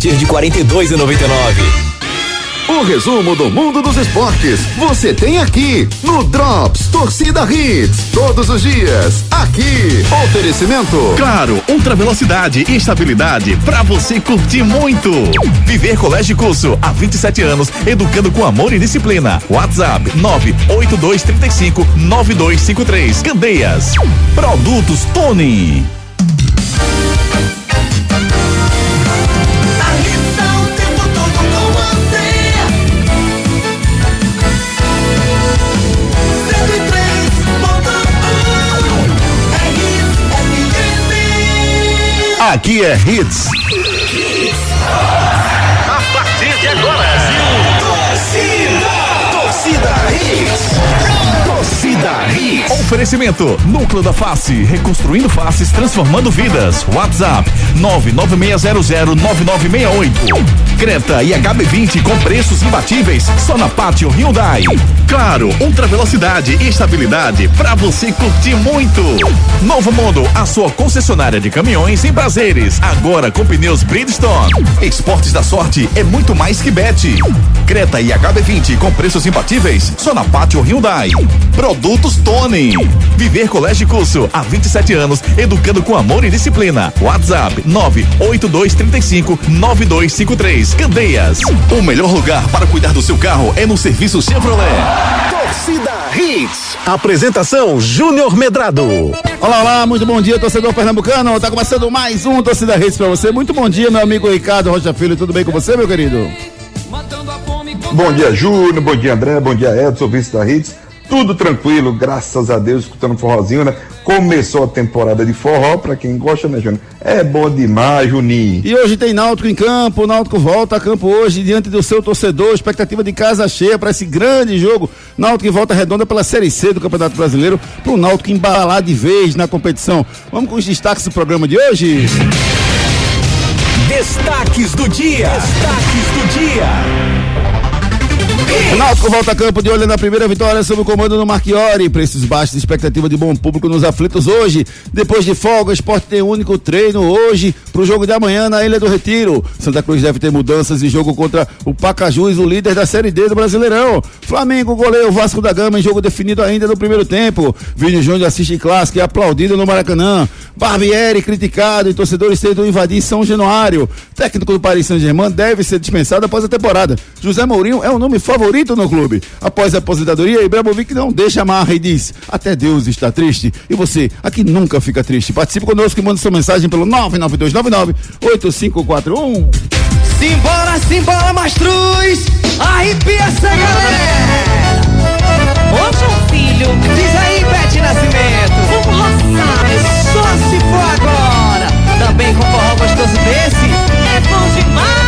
partir de R$ 42,99. O resumo do mundo dos esportes você tem aqui no Drops Torcida Hits. Todos os dias, aqui. Oferecimento. Claro, ultra velocidade e estabilidade para você curtir muito. Viver Colégio Curso há 27 anos, educando com amor e disciplina. WhatsApp 98235 9253. Candeias. Produtos Tony. Aqui é Hits. A partir de agora, Torcida, torcida Hits. Torcida Hits. Oferecimento Núcleo da Face, reconstruindo faces, transformando vidas. WhatsApp 996009968. Creta e HB20 com preços imbatíveis só na Pátio Hyundai. Claro, ultra velocidade e estabilidade para você curtir muito. Novo Mundo, a sua concessionária de caminhões em prazeres, agora com pneus Bridgestone. Esportes da sorte é muito mais que bet. Creta e HB20 com preços imbatíveis só na Pátio Hyundai. Produtos Tony. Viver Colégio Curso há 27 anos, educando com amor e disciplina. WhatsApp 98235 9253. Candeias. O melhor lugar para cuidar do seu carro é no serviço Chevrolet. Torcida Hits. Apresentação Júnior Medrado. Olá, olá, muito bom dia, torcedor pernambucano. Tá começando mais um Torcida Hits pra você. Muito bom dia, meu amigo Ricardo Rocha Filho. Tudo bem com você, meu querido? Bom dia, Júnior. Bom dia, André. Bom dia, Edson, vice da Hits. Tudo tranquilo, graças a Deus, escutando forrozinho, né? Começou a temporada de forró, pra quem gosta, né, Júnior? É bom demais, Juninho. E hoje tem Náutico em campo, o Náutico volta a campo hoje diante do seu torcedor, expectativa de casa cheia para esse grande jogo. Náutico em volta redonda pela Série C do Campeonato Brasileiro, pro Náutico embalar de vez na competição. Vamos com os destaques do programa de hoje? Destaques do dia. Destaques do dia. O Náutico volta a campo de olho na primeira vitória sob o comando do Marchiori. Preços baixos, expectativa de bom público nos aflitos hoje. Depois de folga, o esporte tem um único treino hoje para o jogo de amanhã na Ilha do Retiro. Santa Cruz deve ter mudanças em jogo contra o Pacajus, o líder da Série D do Brasileirão. Flamengo goleia o Vasco da Gama em jogo definido ainda no primeiro tempo. Vini Júnior assiste clássico e é aplaudido no Maracanã. Barbieri criticado e torcedores tentam invadir São Januário. Técnico do Paris Saint-Germain deve ser dispensado após a temporada. José Mourinho é o nome favorito no clube. Após a aposentadoria, Ibrahimovic não deixa a marra e diz: Até Deus está triste. E você, aqui nunca fica triste. Participe conosco e manda sua mensagem pelo 99299-8541. Simbora, simbora, Mastruz! Arrepia essa galera! Ô, João Filho, diz aí, Bete Nascimento! Vamos roçar, só se for agora! Também com forró gostoso desse, é bom demais!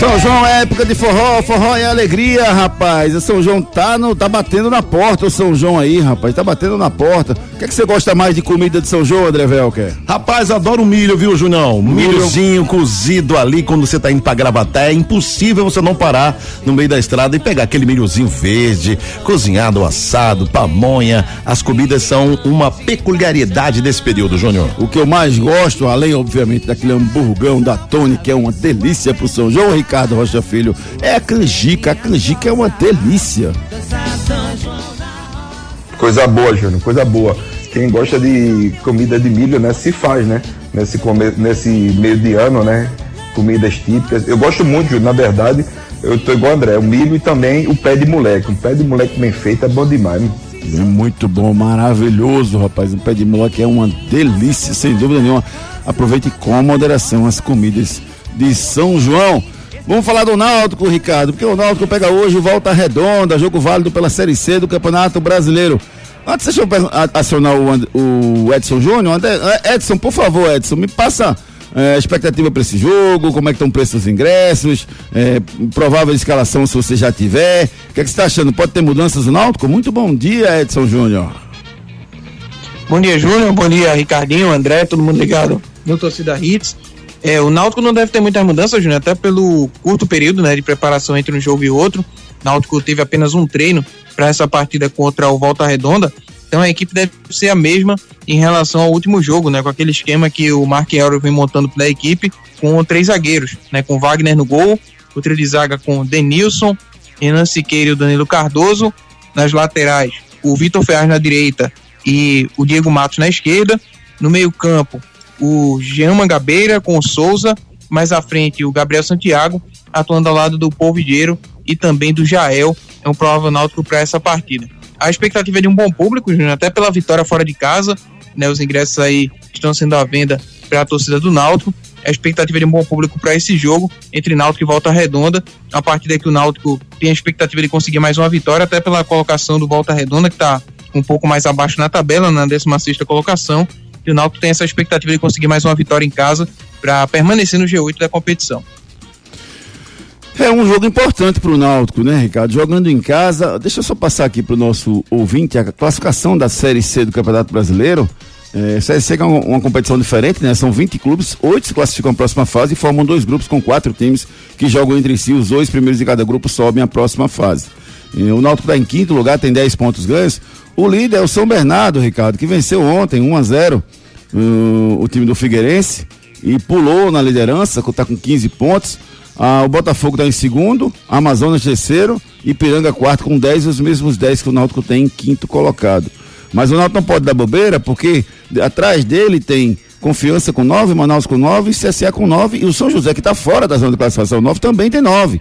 São João é época de forró, forró é alegria, rapaz. O São João tá, no, tá batendo na porta, o São João aí, rapaz, tá batendo na porta. O que é que você gosta mais de comida de São João, André Velker? Rapaz, adoro milho, viu, Junão? Milhozinho cozido ali quando você tá indo pra Gravaté. É impossível você não parar no meio da estrada e pegar aquele milhozinho verde, cozinhado, assado, pamonha. As comidas são uma peculiaridade desse período, Júnior. O que eu mais gosto, além, obviamente, daquele hamburgão da Tony, que é uma delícia pro São João, Ricardo Rocha Filho, é a canjica. A canjica é uma delícia. Coisa boa, Júnior, coisa boa. Quem gosta de comida de milho, né, se faz, né? Nesse, come... Nesse meio de ano, né? Comidas típicas. Eu gosto muito, Júnior, na verdade, eu tô igual André, o milho e também o pé de moleque. Um pé de moleque bem feito é bom demais. hein? É muito bom, maravilhoso, rapaz. Um pé de moleque é uma delícia, sem dúvida nenhuma. Aproveite com moderação as comidas de São João. Vamos falar do Náutico, Ricardo, porque o Náutico pega hoje o Volta Redonda, jogo válido pela Série C do Campeonato Brasileiro. Antes, deixa eu acionar o, o Edson Júnior. Eh, Edson, por favor, Edson, me passa a expectativa para esse jogo, como é que estão o preço dos ingressos, eh, provável escalação se você já tiver. O que, é que você está achando? Pode ter mudanças no Náutico? Muito bom dia, Edson Júnior. Bom dia, Júnior. Bom dia, Ricardinho, André, todo mundo ligado no Torcida Hits. É, o Náutico não deve ter muitas mudanças, Júnior, até pelo curto período né, de preparação entre um jogo e outro. O Náutico teve apenas um treino para essa partida contra o Volta Redonda. Então a equipe deve ser a mesma em relação ao último jogo, né? Com aquele esquema que o Mark Elro vem montando para a equipe com três zagueiros, né? Com Wagner no gol, o trio de zaga com Denilson, Renan Siqueira e o Danilo Cardoso. Nas laterais, o Vitor Ferraz na direita e o Diego Matos na esquerda. No meio-campo, o Jean Mangabeira com o Souza. Mais à frente, o Gabriel Santiago, atuando ao lado do Polvideiro e também do Jael. É um provável náutico para essa partida. A expectativa é de um bom público, Júnior, até pela vitória fora de casa. Né, os ingressos aí estão sendo à venda para a torcida do Náutico. A expectativa é de um bom público para esse jogo entre Náutico e Volta Redonda. A partir daqui o Náutico tem a expectativa de conseguir mais uma vitória, até pela colocação do Volta Redonda, que está um pouco mais abaixo na tabela, na 16 colocação. E o Náutico tem essa expectativa de conseguir mais uma vitória em casa para permanecer no G8 da competição. É um jogo importante para o Náutico, né, Ricardo? Jogando em casa. Deixa eu só passar aqui para o nosso ouvinte a classificação da Série C do Campeonato Brasileiro. É, Série C é uma, uma, competição diferente, né? São 20 clubes, oito se classificam à próxima fase e formam dois grupos com quatro times que jogam entre si. Os dois primeiros de cada grupo sobem à próxima fase. E o Náutico está em quinto lugar, tem 10 pontos ganhos. O líder é o São Bernardo, Ricardo, que venceu ontem 1 a 0 uh, o time do Figueirense e pulou na liderança, está com 15 pontos. Ah, o Botafogo está em segundo, Amazonas terceiro, Ipiranga quarto com 10, os mesmos 10 que o Náutico tem em quinto colocado. Mas o Náutico não pode dar bobeira, porque atrás dele tem Confiança com 9, Manaus com 9, CSA com 9 e o São José, que está fora da zona de classificação 9, também tem 9.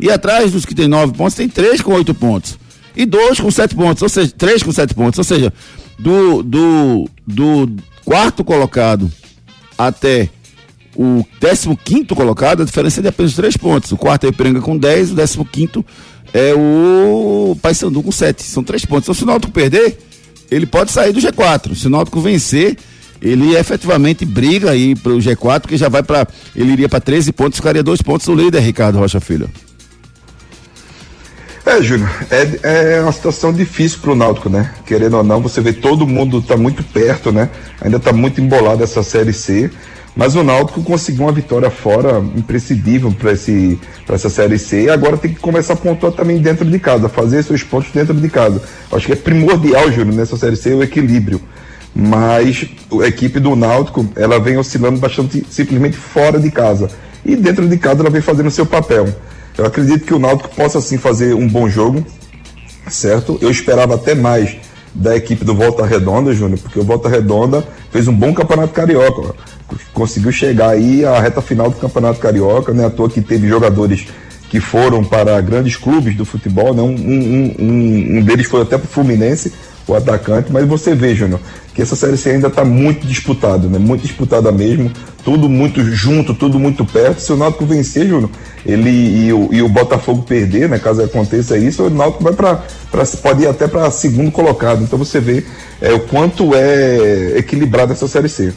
E atrás dos que tem 9 pontos, tem 3 com 8 pontos. E 2 com 7 pontos, ou seja, 3 com 7 pontos. Ou seja, do, do, do quarto colocado até o 15 colocado, a diferença é de apenas 3 pontos. O quarto é o Ipiranga com 10, o 15 é o Paysandu com 7. São 3 pontos. Então, se o Náutico perder, ele pode sair do G4. Se o Náutico vencer, ele efetivamente briga aí para o G4, que já vai para. Ele iria para 13 pontos, ficaria dois pontos do líder, Ricardo Rocha Filho. É, Júnior, é, é uma situação difícil para o Náutico, né? Querendo ou não, você vê todo mundo está muito perto, né? Ainda está muito embolado essa Série C. Mas o Náutico conseguiu uma vitória fora imprescindível para essa Série C e agora tem que começar a pontuar também dentro de casa, fazer seus pontos dentro de casa. Acho que é primordial, Júnior, nessa Série C o equilíbrio. Mas a equipe do Náutico, ela vem oscilando bastante simplesmente fora de casa. E dentro de casa ela vem fazendo seu papel. Eu acredito que o Náutico possa sim fazer um bom jogo, certo? Eu esperava até mais da equipe do Volta Redonda, Júnior, porque o Volta Redonda fez um bom campeonato carioca conseguiu chegar aí à reta final do Campeonato Carioca, né? À toa que teve jogadores que foram para grandes clubes do futebol, né? Um, um, um, um deles foi até para o Fluminense, o atacante, mas você vê, Júnior, que essa Série C ainda está muito disputada, né? Muito disputada mesmo, tudo muito junto, tudo muito perto. Se o Náutico vencer, Júnior, ele e o, e o Botafogo perder, né? Caso aconteça isso, o Náutico vai para pode ir até para segundo colocado. Então você vê é, o quanto é equilibrada essa Série C.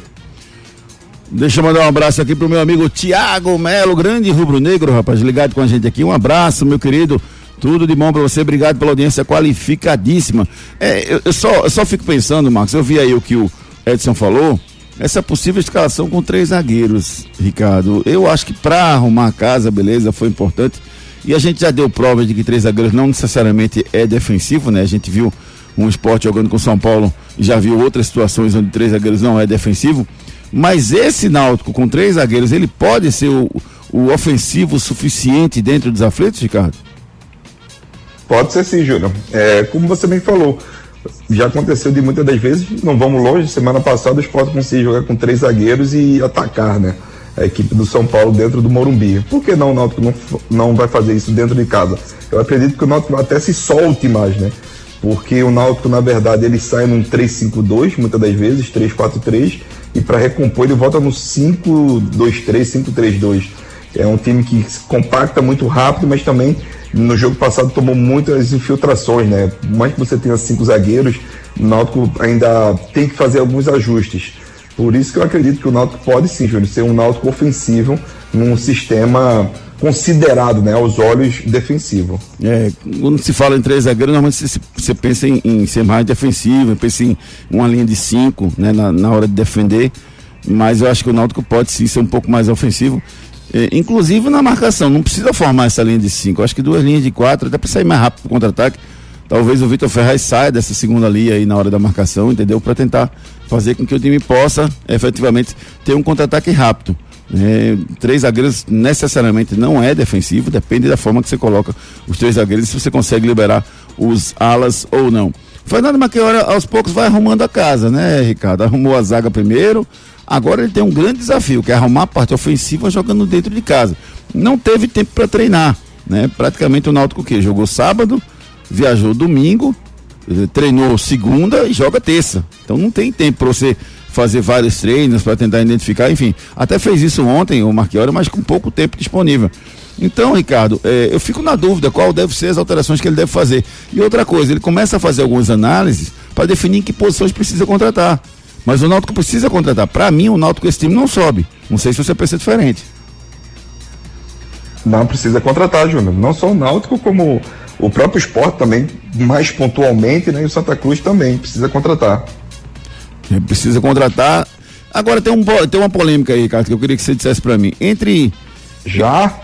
Deixa eu mandar um abraço aqui pro meu amigo Tiago Melo, grande rubro-negro, rapaz, ligado com a gente aqui. Um abraço, meu querido. Tudo de bom para você, obrigado pela audiência qualificadíssima. É, eu, eu, só, eu só fico pensando, Marcos, eu vi aí o que o Edson falou, essa possível escalação com três zagueiros, Ricardo. Eu acho que para arrumar a casa, beleza, foi importante. E a gente já deu prova de que três zagueiros não necessariamente é defensivo, né? A gente viu um esporte jogando com São Paulo e já viu outras situações onde três zagueiros não é defensivo. Mas esse Náutico com três zagueiros, ele pode ser o, o ofensivo suficiente dentro dos aflitos, Ricardo? Pode ser sim, Júnior. É, como você bem falou, já aconteceu de muitas das vezes, não vamos longe, semana passada o Sport conseguiu jogar com três zagueiros e atacar, né? A equipe do São Paulo dentro do Morumbi. Por que não o Náutico não, não vai fazer isso dentro de casa? Eu acredito que o Náutico até se solte mais, né? Porque o Náutico, na verdade, ele sai num 3-5-2, muitas das vezes, 3-4-3, e para recompor ele volta no 5-2-3, 5-3-2. É um time que se compacta muito rápido, mas também no jogo passado tomou muitas infiltrações, né? Mais que você tenha cinco zagueiros, o Náutico ainda tem que fazer alguns ajustes. Por isso que eu acredito que o Náutico pode sim, Júnior, ser um Náutico ofensivo num sistema considerado, né, aos olhos defensivo. É, quando se fala em três zagueiros, normalmente você, pensa em, em, ser mais defensivo, pensa em uma linha de cinco, né, na, na, hora de defender, mas eu acho que o Náutico pode sim ser um pouco mais ofensivo, inclusive na marcação, não precisa formar essa linha de cinco, acho que duas linhas de quatro, até para sair mais rápido para contra-ataque, talvez o Vitor Ferraz saia dessa segunda linha aí na hora da marcação, entendeu? Para tentar fazer com que o time possa efetivamente ter um contra-ataque rápido. É, três zagueiros necessariamente não é defensivo, depende da forma que você coloca os três zagueiros, se você consegue liberar os alas ou não. Fernando Maquiora aos poucos vai arrumando a casa, né, Ricardo? Arrumou a zaga primeiro, agora ele tem um grande desafio, que é arrumar a parte ofensiva jogando dentro de casa. Não teve tempo para treinar, né? Praticamente o Náutico que jogou sábado, viajou domingo, eh, treinou segunda e joga terça. Então não tem tempo para você fazer vários treinos para tentar identificar, enfim. Até fez isso ontem, o Marquiori, mas com pouco tempo disponível. Então, Ricardo, eh, eu fico na dúvida qual deve ser as alterações que ele deve fazer. E outra coisa, ele começa a fazer algumas análises para definir que posições precisa contratar. Mas o Náutico precisa contratar. Para mim, o Náutico esse time não sobe. Não sei se você pensa diferente. Não precisa contratar, Júnior. Não só o Náutico, como o próprio esporte também, mais pontualmente, né? E o Santa Cruz também precisa contratar. Precisa contratar. Agora tem, um, tem uma polêmica aí, Ricardo, que eu queria que você dissesse para mim. Entre. Já?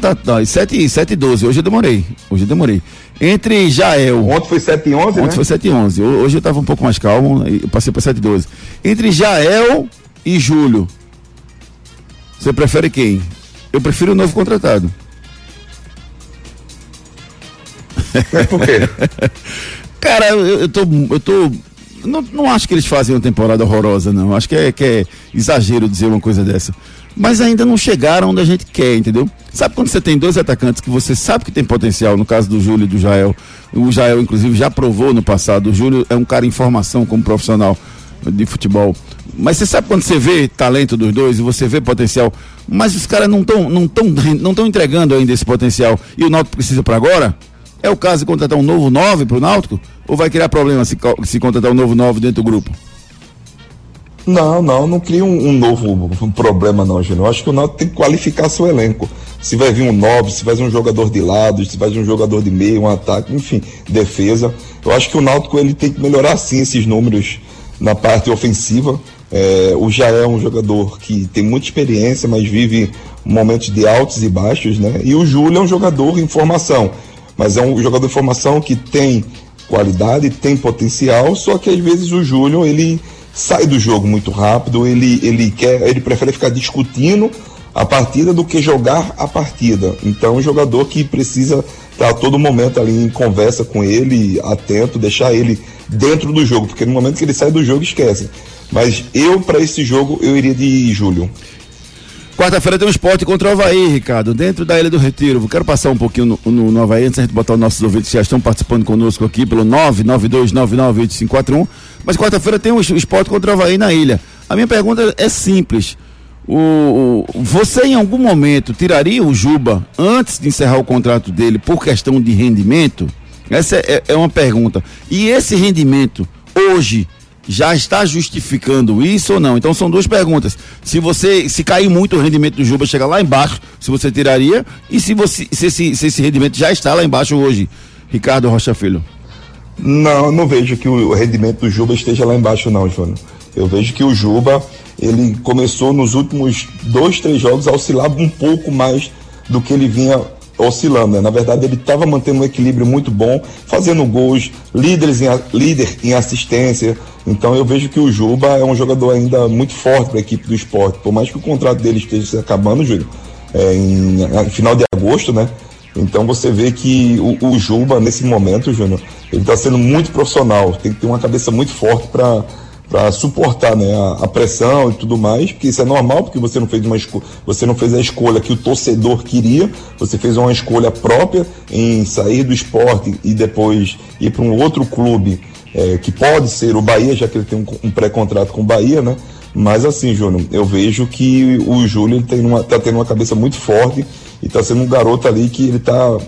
Tá, tá, 7, 7 e 12, hoje eu demorei. Hoje eu demorei. Entre Jael. Ontem foi 7 e 11, Ontem né? foi 7 e 11. Hoje eu tava um pouco mais calmo, eu passei para 7 e 12. Entre Jael e Júlio. Você prefere quem? Eu prefiro o novo contratado. Mas por quê? Cara, eu, eu tô. Eu tô não, não acho que eles fazem uma temporada horrorosa, não. Acho que é, que é exagero dizer uma coisa dessa. Mas ainda não chegaram onde a gente quer, entendeu? Sabe quando você tem dois atacantes que você sabe que tem potencial, no caso do Júlio e do Jael. O Jael, inclusive, já provou no passado. O Júlio é um cara em formação como profissional de futebol. Mas você sabe quando você vê talento dos dois e você vê potencial, mas os caras não estão não tão, não tão entregando ainda esse potencial e o Náutico precisa para agora? É o caso de contratar um novo 9 para o Náutico? Ou vai criar problema se, se contratar um novo 9 dentro do grupo? Não, não, não cria um, um novo um problema não, Júnior. Eu acho que o Náutico tem que qualificar seu elenco. Se vai vir um 9, se vai vir um jogador de lado, se vai vir um jogador de meio, um ataque, enfim, defesa. Eu acho que o Náutico ele tem que melhorar sim esses números na parte ofensiva. É, o Jaé é um jogador que tem muita experiência, mas vive momentos de altos e baixos, né? E o Júlio é um jogador em formação, mas é um jogador em formação que tem qualidade, tem potencial, só que às vezes o Júlio ele sai do jogo muito rápido, ele, ele quer, ele prefere ficar discutindo a partida do que jogar a partida. Então, é um jogador que precisa estar a todo momento ali em conversa com ele, atento, deixar ele dentro do jogo, porque no momento que ele sai do jogo, esquece. Mas eu, para esse jogo, eu iria de Júlio. Quarta-feira tem um esporte contra o Havaí, Ricardo, dentro da Ilha do Retiro. Quero passar um pouquinho no, no, no Havaí, antes de gente botar os nossos ouvintes que já estão participando conosco aqui pelo 992998541. Mas quarta-feira tem um esporte contra o Havaí na ilha. A minha pergunta é simples. O, o, você em algum momento tiraria o Juba antes de encerrar o contrato dele por questão de rendimento? Essa é, é uma pergunta. E esse rendimento hoje já está justificando isso ou não? Então são duas perguntas. Se você se cair muito o rendimento do Juba chega lá embaixo, se você tiraria e se você se esse, se esse rendimento já está lá embaixo hoje, Ricardo Rocha Filho. Não, não vejo que o rendimento do Juba esteja lá embaixo não, Júnior. Eu vejo que o Juba ele começou nos últimos dois, três jogos a oscilar um pouco mais do que ele vinha oscilando. Né? Na verdade, ele estava mantendo um equilíbrio muito bom, fazendo gols, líderes em, líder em assistência. Então eu vejo que o Juba é um jogador ainda muito forte para a equipe do esporte. Por mais que o contrato dele esteja se acabando, Júlio, é, em, em final de agosto, né? Então você vê que o, o Juba, nesse momento, Júnior, ele está sendo muito profissional. Tem que ter uma cabeça muito forte para para suportar né, a, a, pressão e tudo mais, porque isso é normal, porque você não fez uma você não fez a escolha que o torcedor queria, você fez uma escolha própria em sair do esporte e depois ir para um outro clube é, que pode ser o Bahia, já que ele tem um, um pré-contrato com o Bahia, né? Mas assim, Júnior, eu vejo que o Júlio ele tem uma, tá tendo uma cabeça muito forte e está sendo um garoto ali que ele está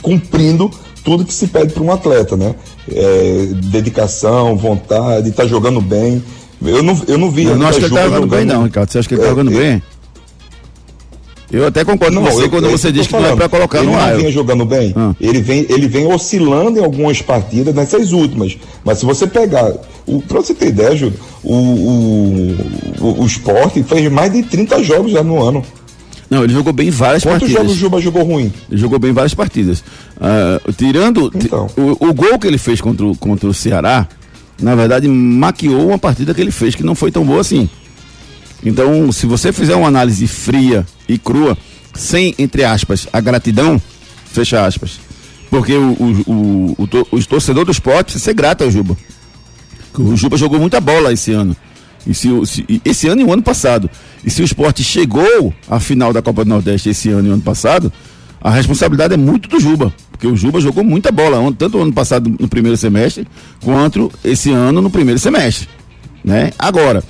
cumprindo tudo que se pede para um atleta, né? É, dedicação, vontade, tá jogando bem. Eu não, eu não vi. Eu não acho que ele tá jogando, jogando bem, não, Ricardo. Você acha que ele tá é, jogando é, bem? Eu até concordo não, com você eu, quando você diz que não é para colocar ele no ar. Ele vinha jogando bem. Ah. Ele, vem, ele vem oscilando em algumas partidas, nessas últimas. Mas se você pegar. Para você ter ideia, Júlio, o, o, o, o esporte fez mais de 30 jogos já no ano. Não, ele jogou bem várias Quantos partidas. jogos o Juba jogou ruim? Ele jogou bem várias partidas. Ah, tirando ti- Então. o, o gol que ele fez contra, o- contra o Ceará, na verdade, maquiou uma partida que ele fez que não foi tão boa assim. Então, se você fizer uma análise fria e crua, sem, entre aspas, a gratidão, fecha aspas. Porque o, o, o, o torcedor do esporte precisa ser grato ao Juba. O Juba jogou muita bola esse ano. E se, se- esse ano e o ano passado. E se o esporte chegou à final da Copa do Nordeste esse ano e o ano passado, a responsabilidade é muito do Juba. Porque o Juba jogou muita bola, tanto ano passado no primeiro semestre, quanto esse ano no primeiro semestre. Né? Agora,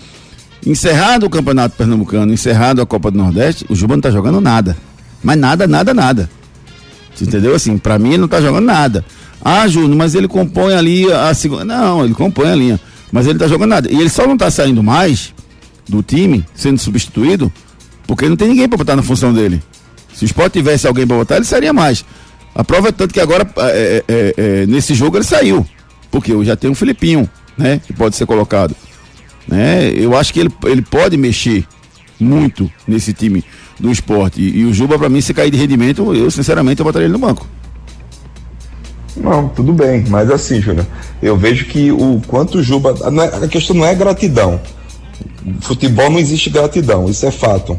encerrado o Campeonato Pernambucano, encerrado a Copa do Nordeste, o Juba não tá jogando nada. Mas nada, nada, nada. Você entendeu? Assim, pra mim ele não tá jogando nada. Ah, Júnior, mas ele compõe ali a segunda. Não, ele compõe a linha. Mas ele tá jogando nada. E ele só não tá saindo mais do time, sendo substituído, porque não tem ninguém pra botar na função dele. Se o Sport tivesse alguém pra botar, ele sairia mais. A prova é tanto que agora, é, é, é, é, nesse jogo, ele saiu. Porque eu já tenho um Filipinho, né? Que pode ser colocado. Né? Eu acho que ele, ele pode mexer muito nesse time do esporte. E, e o Juba, pra mim, se cair de rendimento, eu, sinceramente, eu botaria ele no banco. Não, tudo bem, mas assim, Júnior, eu vejo que o quanto o Juba. é- A questão não é gratidão. Futebol não existe gratidão, isso é fato.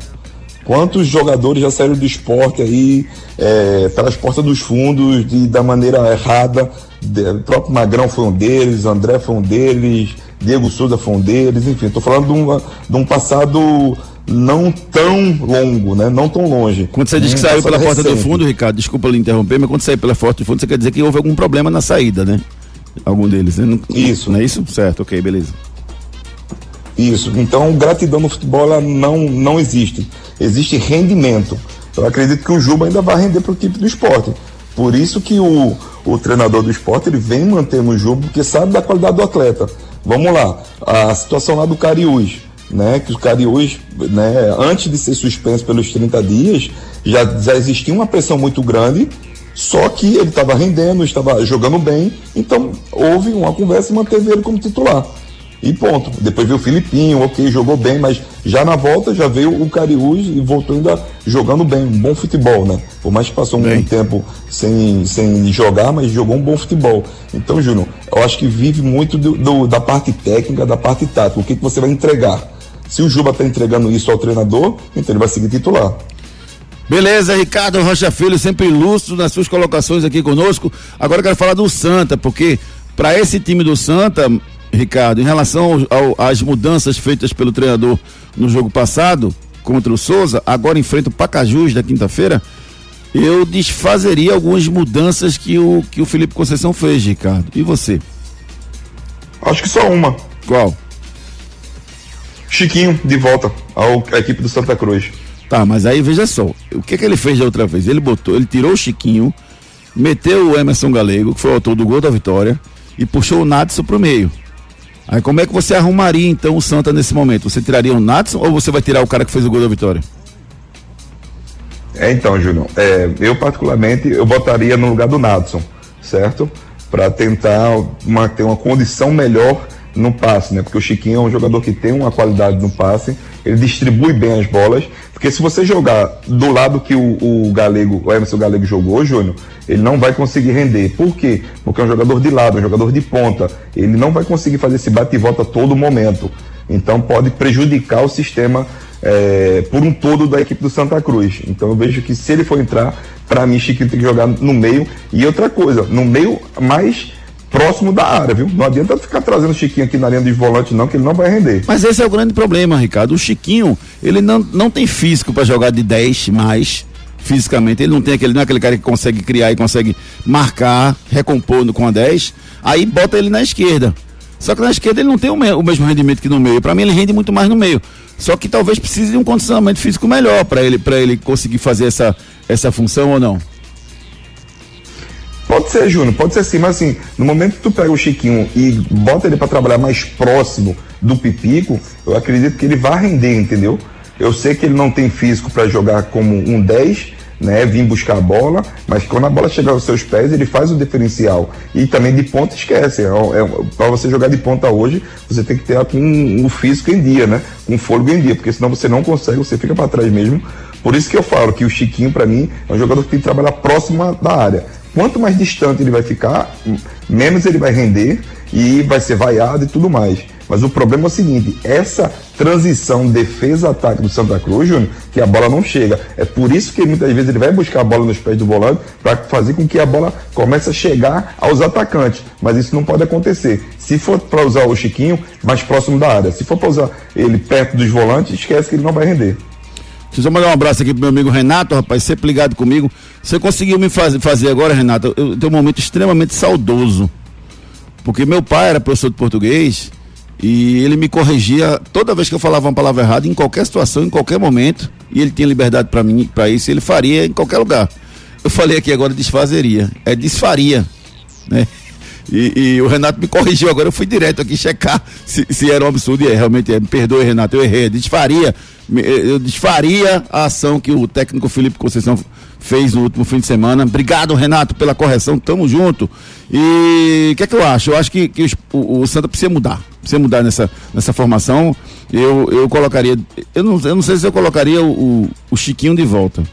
Quantos jogadores já saíram do esporte aí é, pelas portas dos fundos de, da maneira errada? De- o próprio Magrão foi um deles, André foi um deles, Diego Souza foi um deles, enfim, estou falando de de um passado não tão longo, né? Não tão longe. Quando você diz que Um saiu pela porta do recente. fundo, Ricardo, desculpa lhe interromper, mas quando saiu pela porta do fundo, você quer dizer que houve algum problema na saída, né? Algum deles, né? Não- Isso. Não é isso? Certo, ok, beleza. Isso. Então, gratidão no futebol ela não, não existe. Existe rendimento. Eu acredito que o Juba ainda vai render para o tipo do esporte. Por isso que o, o treinador do esporte ele vem mantendo o Juba, porque sabe da qualidade do atleta. Vamos lá. A situação lá do Cariús. Né, que o Cariús, né, antes de ser suspenso pelos 30 dias, já, já existia uma pressão muito grande, só que ele estava rendendo, estava jogando bem, então houve uma conversa e manteve ele como titular. E ponto. Depois veio o Filipinho, ok, jogou bem, mas já na volta já veio o Cariús e voltou ainda jogando bem, um bom futebol, né? Por mais que passou um Bem. tempo sem, sem jogar, mas jogou um bom futebol. Então, Júnior, eu acho que vive muito do, do- da parte técnica, da parte tática. O que, que você vai entregar? Se o Juba está entregando isso ao treinador, então ele vai seguir titular. Beleza, Ricardo Rocha Filho, sempre lustro nas suas colocações aqui conosco. Agora eu quero falar do Santa, porque para esse time do Santa, Ricardo, em relação ao- ao- às mudanças feitas pelo treinador no jogo passado contra o Souza, agora enfrenta o Pacajus da quinta-feira, eu desfazeria algumas mudanças que o, que o Felipe Conceição fez, Ricardo. E você? Acho que só uma. Qual? Chiquinho de volta ao, à equipe do Santa Cruz. Tá, mas aí veja só, o que que ele fez da outra vez? Ele botou, ele tirou o Chiquinho, meteu o Emerson Galego, que foi o autor do gol da vitória, e puxou o Natson pro meio. Aí como é que você arrumaria então o Santa nesse momento? Você tiraria o Natson ou você vai tirar o cara que fez o gol da vitória? É, então, Júnior, é, eu particularmente eu botaria no lugar do Nadson, certo? Para tentar uma, ter uma condição melhor no passe, né? Porque o Chiquinho é um jogador que tem uma qualidade no passe, ele distribui bem as bolas, porque se você jogar do lado que o, o Galego, o Emerson Galego jogou, Júnior, ele não vai conseguir render. Por quê? Porque é um jogador de lado, é um jogador de ponta. Ele não vai conseguir fazer esse bate e volta a todo momento. Então pode prejudicar o sistema é, por um todo da equipe do Santa Cruz. Então eu vejo que se ele for entrar, para mim Chiquinho tem que jogar no meio. E outra coisa, no meio mais próximo da área, viu? Não adianta ficar trazendo o Chiquinho aqui na linha de volante, não, que ele não vai render. Mas esse é o grande problema, Ricardo. O Chiquinho, ele não, não tem físico para jogar de 10 mais fisicamente. Ele não tem aquele, não é aquele cara que consegue criar e consegue marcar, recompor com a 10. Aí bota ele na esquerda. Só que na esquerda ele não tem o, me- o mesmo rendimento que no meio. Para mim ele rende muito mais no meio. Só que talvez precise de um condicionamento físico melhor para ele para ele conseguir fazer essa essa função ou não. Pode ser, Júnior, pode ser sim, mas assim, no momento que tu pega o Chiquinho e bota ele para trabalhar mais próximo do Pipico, eu acredito que ele vai render, entendeu? Eu sei que ele não tem físico para jogar como um 10, né, vir buscar a bola, mas quando a bola chegar aos seus pés, ele faz o diferencial. E também de ponta esquece. É, é, para você jogar de ponta hoje, você tem que ter com o físico em dia, né? O fôlego em dia, porque senão você não consegue, você fica para trás mesmo, Por isso que eu falo que o Chiquinho, para mim, é um jogador que tem que trabalhar próximo da área. Quanto mais distante ele vai ficar, menos ele vai render e vai ser vaiado e tudo mais. Mas o problema é o seguinte: essa transição defesa-ataque do Santa Cruz, Júnior, que a bola não chega. É por isso que muitas vezes ele vai buscar a bola nos pés do volante para fazer com que a bola comece a chegar aos atacantes. Mas isso não pode acontecer. Se for para usar o Chiquinho, mais próximo da área. Se for para usar ele perto dos volantes, esquece que ele não vai render. Deixa eu mandar um abraço aqui pro meu amigo Renato, rapaz, sempre ligado comigo. Você conseguiu me faz, fazer agora, Renato? Eu tenho um momento extremamente saudoso. Porque meu pai era professor de português e ele me corrigia toda vez que eu falava uma palavra errada, em qualquer situação, em qualquer momento. E ele tinha liberdade para mim, para isso, ele faria em qualquer lugar. Eu falei aqui agora desfazeria, é desfaria, né? E, e, o Renato me corrigiu agora, eu fui direto aqui checar se, se era um absurdo e é, realmente é. Me perdoe, Renato, eu errei. Desfaria, eu desfaria a ação que o técnico Felipe Conceição fez no último fim de semana. Obrigado, Renato, pela correção, tamo junto. E o que é que eu acho? Eu acho que, que o, o Santa precisa mudar precisa mudar nessa, nessa formação. Eu, eu colocaria. Eu não, eu não sei se eu colocaria o, o Chiquinho de volta.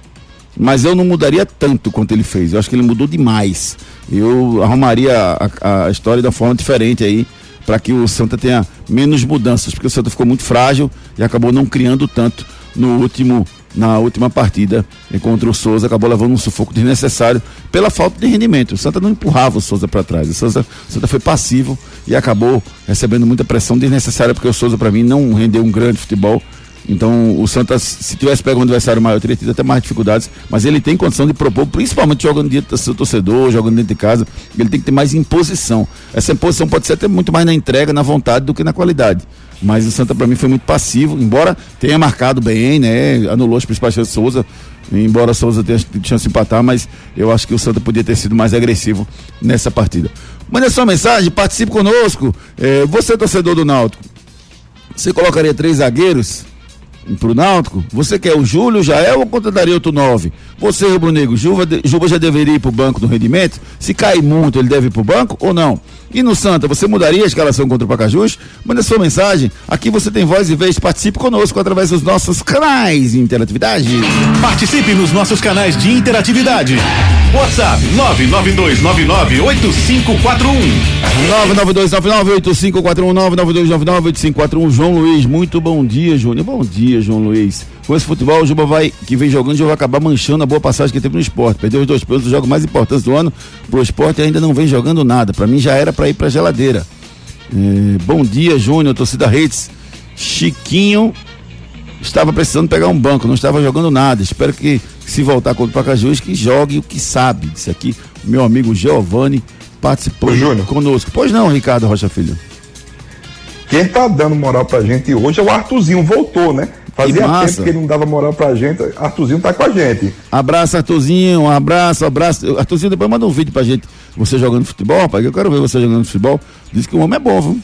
Mas eu não mudaria tanto quanto ele fez. Eu acho que ele mudou demais. Eu arrumaria a, a história da forma diferente aí para que o Santa tenha menos mudanças, porque o Santa ficou muito frágil e acabou não criando tanto no último na última partida contra o Souza, acabou levando um sufoco desnecessário pela falta de rendimento. O Santa não empurrava o Souza para trás. O Santa, o Santa foi passivo e acabou recebendo muita pressão desnecessária, porque o Souza, para mim, não rendeu um grande futebol. Então, o Santa, se tivesse pego um adversário maior, teria tido até mais dificuldades, mas ele tem condição de propor, principalmente jogando dentro do seu torcedor, jogando dentro de casa, ele tem que ter mais imposição. Essa imposição pode ser até muito mais na entrega, na vontade, do que na qualidade. Mas o Santa, para mim, foi muito passivo, embora tenha marcado bem, né? Anulou as principais chances de Souza, embora Souza tenha chance de empatar, mas eu acho que o Santa podia ter sido mais agressivo nessa partida. Manda sua mensagem, participe conosco. É, você, torcedor do Náutico, você colocaria três zagueiros? Pro Náutico, você quer o Júlio, Jael ou contrataria outro nove? Você, Rubro Negro, Juba, Juba já deveria ir pro banco do rendimento? Se cair muito, ele deve ir pro banco ou não? E no Santa, você mudaria a escalação contra o Pacajus? Manda sua mensagem. Aqui você tem voz e vez. Participe conosco através dos nossos canais de interatividade. Participe nos nossos canais de interatividade. WhatsApp 992998541. 992998541 João Luiz, muito bom dia, Júnior. Bom dia, João Luiz. Com esse futebol, o Juba vai, que vem jogando, já vai acabar manchando a boa passagem que teve no esporte. Perdeu os dois pontos, o jogo mais importante do ano pro esporte e ainda não vem jogando nada. Para mim já era para ir pra geladeira. É, bom dia, Júnior, torcida Redes. Chiquinho estava precisando pegar um banco, não estava jogando nada. Espero que, se voltar contra o Pacajus, que jogue o que sabe. Isso aqui, meu amigo Giovanni participou Ô, conosco. Pois não, Ricardo Rocha Filho. Quem tá dando moral pra gente hoje é o Artuzinho, voltou, né? Fazia tempo que ele não dava moral pra gente. Artuzinho tá com a gente. Abraço, Artuzinho. Um abraço, abraço. Artuzinho, depois manda um vídeo pra gente. Você jogando futebol, rapaz. Eu quero ver você jogando futebol. Diz que o homem é bom, viu?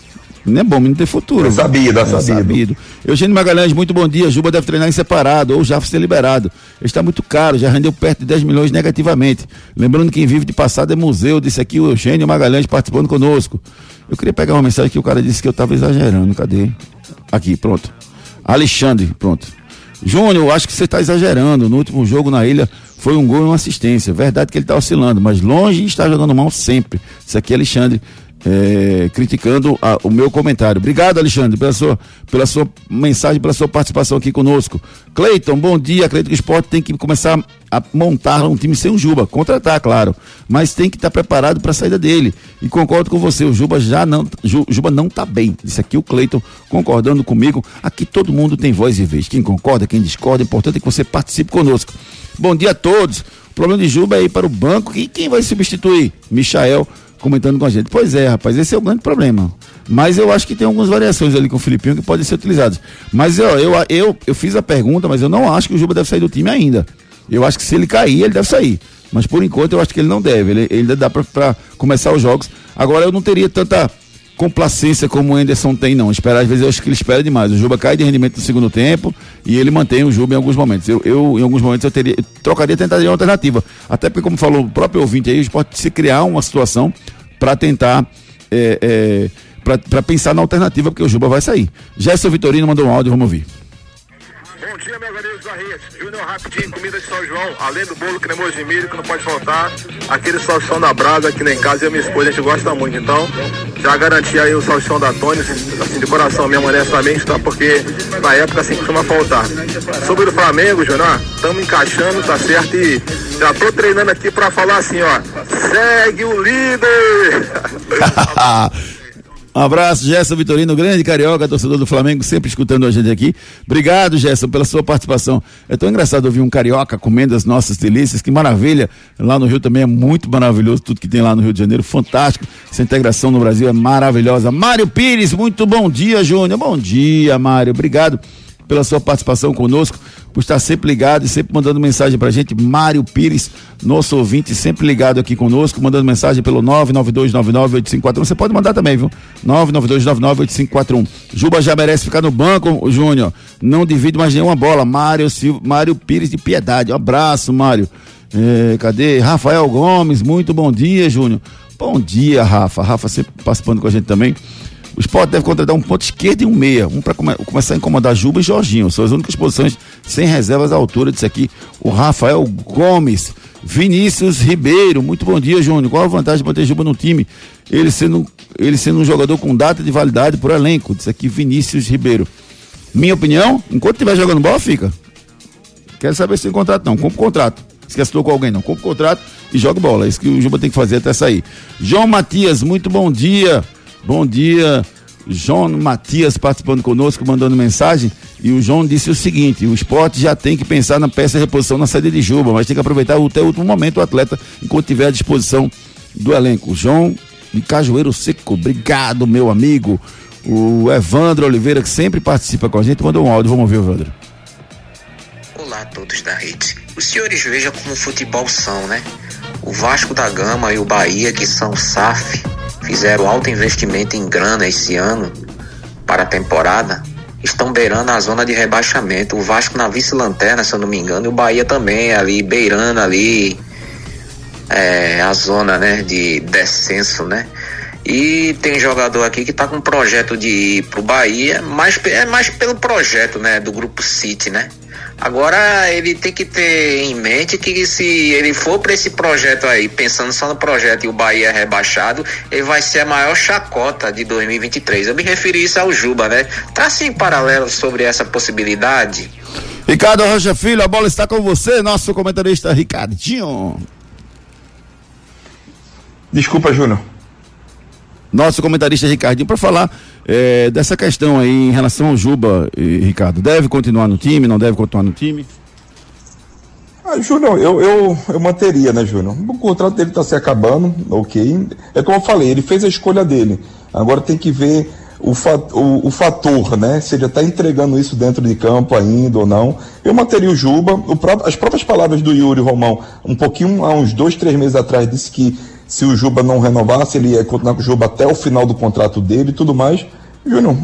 Não é bom, não tem futuro. É sabido, é, é sabido. sabido. Eugênio Magalhães, muito bom dia. Juba deve treinar em separado ou já ser liberado. Ele está muito caro, já rendeu perto de 10 milhões negativamente. Lembrando que quem vive de passado é museu, disse aqui o Eugênio Magalhães participando conosco. Eu queria pegar uma mensagem que o cara disse que eu estava exagerando. Cadê? Aqui, pronto. Alexandre, pronto. Júnior, acho que você está exagerando. No último jogo na ilha foi um gol e uma assistência. Verdade que ele está oscilando, mas longe estar jogando mal sempre. Isso aqui é Alexandre é, criticando a, o meu comentário. Obrigado, Alexandre, pela sua, pela sua mensagem, pela sua participação aqui conosco. Cleiton, bom dia. Acredito que o esporte tem que começar a montar um time sem o Juba, contratar, claro, mas tem que estar tá preparado para a saída dele. E concordo com você, o Juba já não, Juba não está bem. Disse aqui o Cleiton concordando comigo. Aqui todo mundo tem voz e vez. Quem concorda, quem discorda, o importante é que você participe conosco. Bom dia a todos. O problema de Juba é ir para o banco e quem vai substituir? Michael comentando com a gente. Pois é, rapaz, esse é o grande problema. Mas eu acho que tem algumas variações ali com o Filipinho que podem ser utilizadas. Mas eu, eu, eu, eu fiz a pergunta, mas eu não acho que o Juba deve sair do time ainda. Eu acho que se ele cair, ele deve sair. Mas por enquanto eu acho que ele não deve. Ele, ele dá para começar os jogos. Agora eu não teria tanta complacência como o Anderson tem, não. Esperar, às vezes, eu acho que ele espera demais. O Juba cai de rendimento no segundo tempo e ele mantém o Juba em alguns momentos. Eu, eu em alguns momentos, eu teria, eu trocaria, tentaria uma alternativa. Até porque, como falou o próprio ouvinte aí, pode se criar uma situação para tentar. É, é, para pensar na alternativa, porque o Juba vai sair. Gerson Vitorino mandou um áudio, vamos ouvir. Bom dia, meu amigo Zarris. Júnior rapidinho, comida de São João. Além do bolo cremoso de milho, que não pode faltar, aquele salsichão da Brasa, que nem em casa e a minha esposa, a gente gosta muito. Então, já garanti aí o salsichão da Tony, assim, de coração minha honestamente, tá? Porque na época assim costuma faltar. Sobre o Flamengo, Júnior, estamos encaixando, tá certo? E já tô treinando aqui pra falar assim, ó. Segue o líder! Um abraço, Gerson Vitorino, grande carioca, torcedor do Flamengo, sempre escutando a gente aqui. Obrigado, Gerson, pela sua participação. É tão engraçado ouvir um carioca comendo as nossas delícias, que maravilha. Lá no Rio também é muito maravilhoso, tudo que tem lá no Rio de Janeiro, fantástico. Essa integração no Brasil é maravilhosa. Mário Pires, muito bom dia, Júnior. Bom dia, Mário. Obrigado pela sua participação conosco, por estar sempre ligado e sempre mandando mensagem pra gente. Mário Pires, nosso ouvinte, sempre ligado aqui conosco, mandando mensagem pelo 992998541. Você pode mandar também, viu? 992998541. Juba já merece ficar no banco, Júnior. Não divide mais nenhuma bola. Mário Silva, Mário Pires de Piedade. Um abraço, Mário. É, cadê? Rafael Gomes, muito bom dia, Júnior. Bom dia, Rafa. Rafa sempre participando com a gente também. O esporte deve contratar um ponto esquerdo e um meia. Um para come começar a incomodar Juba e Jorginho. São as únicas posições sem reservas à altura disso aqui. O Rafael Gomes. Vinícius Ribeiro. Muito bom dia, Júnior. Qual a vantagem de manter Juba no time? Ele sendo, ele sendo um jogador com data de validade por elenco. Disso aqui, Vinícius Ribeiro. Minha opinião, enquanto estiver jogando bola, fica. Quero saber se tem contrato, não. Compre contrato. Assinou com alguém, não. Compre contrato e jogue bola. É isso que o Juba tem que fazer até sair. João Matias, muito bom dia. Bom dia, João Matias participando conosco, mandando mensagem. E o João disse o seguinte: o esporte já tem que pensar na peça de reposição na saída de Juba, mas tem que aproveitar até o último momento o atleta enquanto tiver à disposição do elenco. João de Cajueiro Seco, obrigado, meu amigo. O Evandro Oliveira, que sempre participa com a gente, mandou um áudio. Vamos ouvir, Evandro. Olá a todos da rede. Os senhores vejam como o futebol são, né? O Vasco da Gama e o Bahia, que são SAF, fizeram alto investimento em grana esse ano para a temporada, estão beirando a zona de rebaixamento. O Vasco na vice-lanterna, se eu não me engano, e o Bahia também ali, beirando ali é, a zona né, de descenso, né? E tem jogador aqui que está com um projeto de ir pro Bahia, mas é mais pelo projeto, né, do grupo City, né? Agora ele tem que ter em mente que se ele for para esse projeto aí, pensando só no projeto e o Bahia é rebaixado, ele vai ser a maior chacota de 2023. Eu me referi isso ao Juba, né? Tá assim paralelo sobre essa possibilidade? Ricardo Rocha Filho, a bola está com você, nosso comentarista Ricardinho. Desculpa, Júnior. Nosso comentarista Ricardinho, para falar é, dessa questão aí em relação ao Juba, e, Ricardo. Deve continuar no time, não deve continuar no time? Ah, Júnior, eu, eu, eu manteria, né, Júnior? O contrato dele está se acabando, ok. É como eu falei, ele fez a escolha dele. Agora tem que ver o, fat, o, o fator, né? Se ele está entregando isso dentro de campo ainda ou não. Eu manteria o Juba. O as próprias palavras do Yuri Romão, um pouquinho, há uns dois, três meses atrás, disse que se o Juba não renovasse, ele ia continuar com o Juba até o final do contrato dele e tudo mais. Júnior,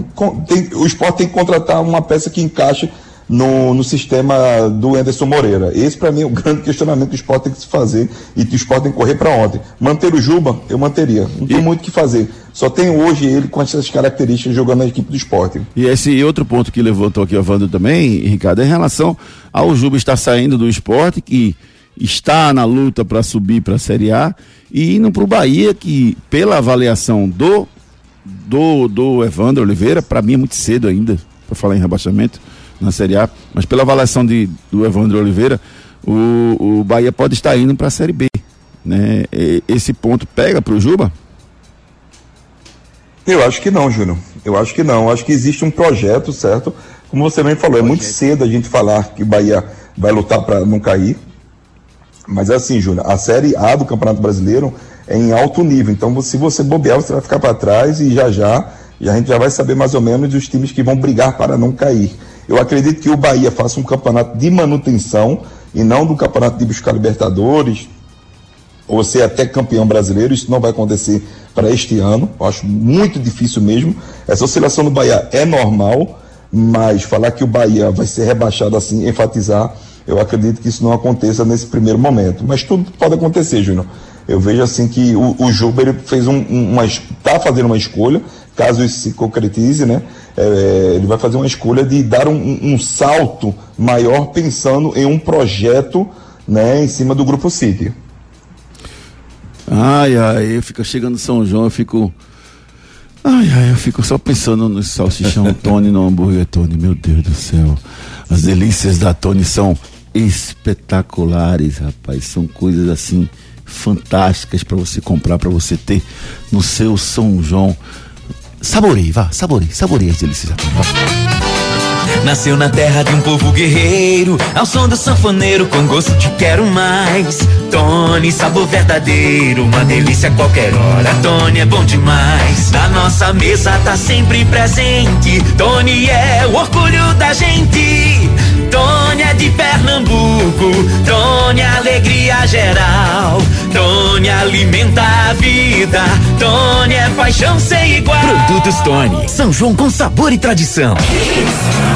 tem, o esporte tem que contratar uma peça que encaixe no, no sistema do Anderson Moreira. Esse, para mim, é o grande questionamento que o esporte tem que se fazer e que o esporte tem que correr para ontem. Manter o Juba, eu manteria. Não tem e... muito o que fazer. Só tem hoje ele com essas características jogando na equipe do esporte. E esse outro ponto que levantou aqui o Wando também, Ricardo, é em relação ao Juba estar saindo do esporte, que está na luta para subir para a Série A, e indo para o Bahia, que pela avaliação do do, do Evandro Oliveira, para mim é muito cedo ainda, para falar em rebaixamento na Série A, mas pela avaliação de, do Evandro Oliveira, o, o Bahia pode estar indo para a Série B. Né? E, esse ponto pega para o Juba? Eu acho que não, Júnior. Eu acho que não. Eu acho que existe um projeto, certo? Como você bem falou, é muito cedo a gente falar que o Bahia vai lutar para não cair. Mas assim, Júnior, a Série A do Campeonato Brasileiro é em alto nível. Então, se você bobear, você vai ficar para trás e já já, e a gente já vai saber mais ou menos os times que vão brigar para não cair. Eu acredito que o Bahia faça um campeonato de manutenção e não do campeonato de buscar Libertadores ou ser até campeão brasileiro. Isso não vai acontecer para este ano. Eu acho muito difícil mesmo. Essa oscilação do Bahia é normal, mas falar que o Bahia vai ser rebaixado assim, enfatizar, eu acredito que isso não aconteça nesse primeiro momento. Mas tudo pode acontecer, Júnior. Eu vejo assim que o, o Juba ele fez um, uma está fazendo uma escolha, caso isso se concretize, né? É, ele vai fazer uma escolha de dar um, um, salto maior pensando em um projeto, né, em cima do Grupo City. Ai, ai, eu fico chegando São João, eu fico. Ai, ai, eu fico só pensando no salsichão Tony, no hambúrguer Tony, meu Deus do céu. As delícias da Tony são espetaculares, rapaz. São coisas assim fantásticas para você comprar, para você ter no seu São João. Saboreie, vá, saboreie, saboreie as delícias. Nasceu na terra de um povo guerreiro, ao som do sanfoneiro com gosto de quero mais. Tony, sabor verdadeiro, uma delícia a qualquer hora. Tony é bom demais. Na nossa mesa tá sempre presente. Tony é o orgulho da gente. Tony é de Pernambuco, Tony é alegria geral. Tony alimenta a vida, Tony é paixão sem igual. Produtos Tony, São João com sabor e tradição.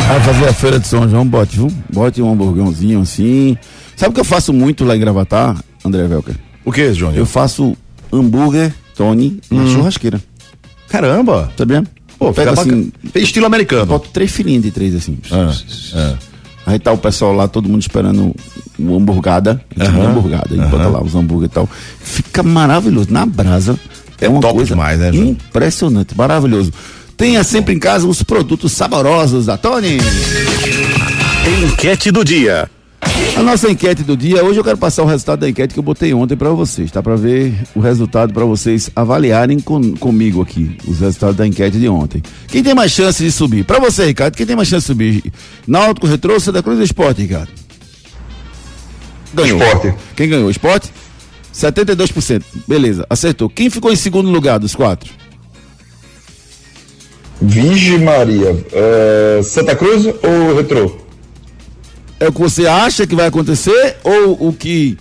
Vai fazer a feira de São João, bote, viu? Bote um hamburgãozinho assim. Sabe o que eu faço muito lá em Gravatar, André Velker? O que, João? Eu faço hambúrguer Tony na Hum. churrasqueira. Caramba! Sabia? Pô, Pega fica assim, Estilo americano. boto três filhinhos de três assim. Ah, ah. Aí tá o pessoal lá, todo mundo esperando o hamburgada. A gente chama hamburgada. Aí aham. bota lá os hambúrguer e tal. Fica maravilhoso. Na brasa. É uma top coisa demais, né, João? impressionante, maravilhoso. Tenha sempre em casa os produtos saborosos da Tony. Enquete do dia. A nossa enquete do dia, hoje eu quero passar o resultado da enquete que eu botei ontem pra vocês, tá? Pra ver o resultado pra vocês avaliarem com- comigo aqui, os resultados da enquete de ontem. Quem tem mais chance de subir? Pra você, Ricardo, quem tem mais chance de subir? Náutico, Retrô, Santa Cruz ou Esporte, Ricardo? Ganhou. Esporte. Quem ganhou? Esporte? 72%. Beleza, acertou. Quem ficou em segundo lugar dos quatro? Virgem Maria, é, Santa Cruz ou Retrô? É o que você acha que vai acontecer ou o que.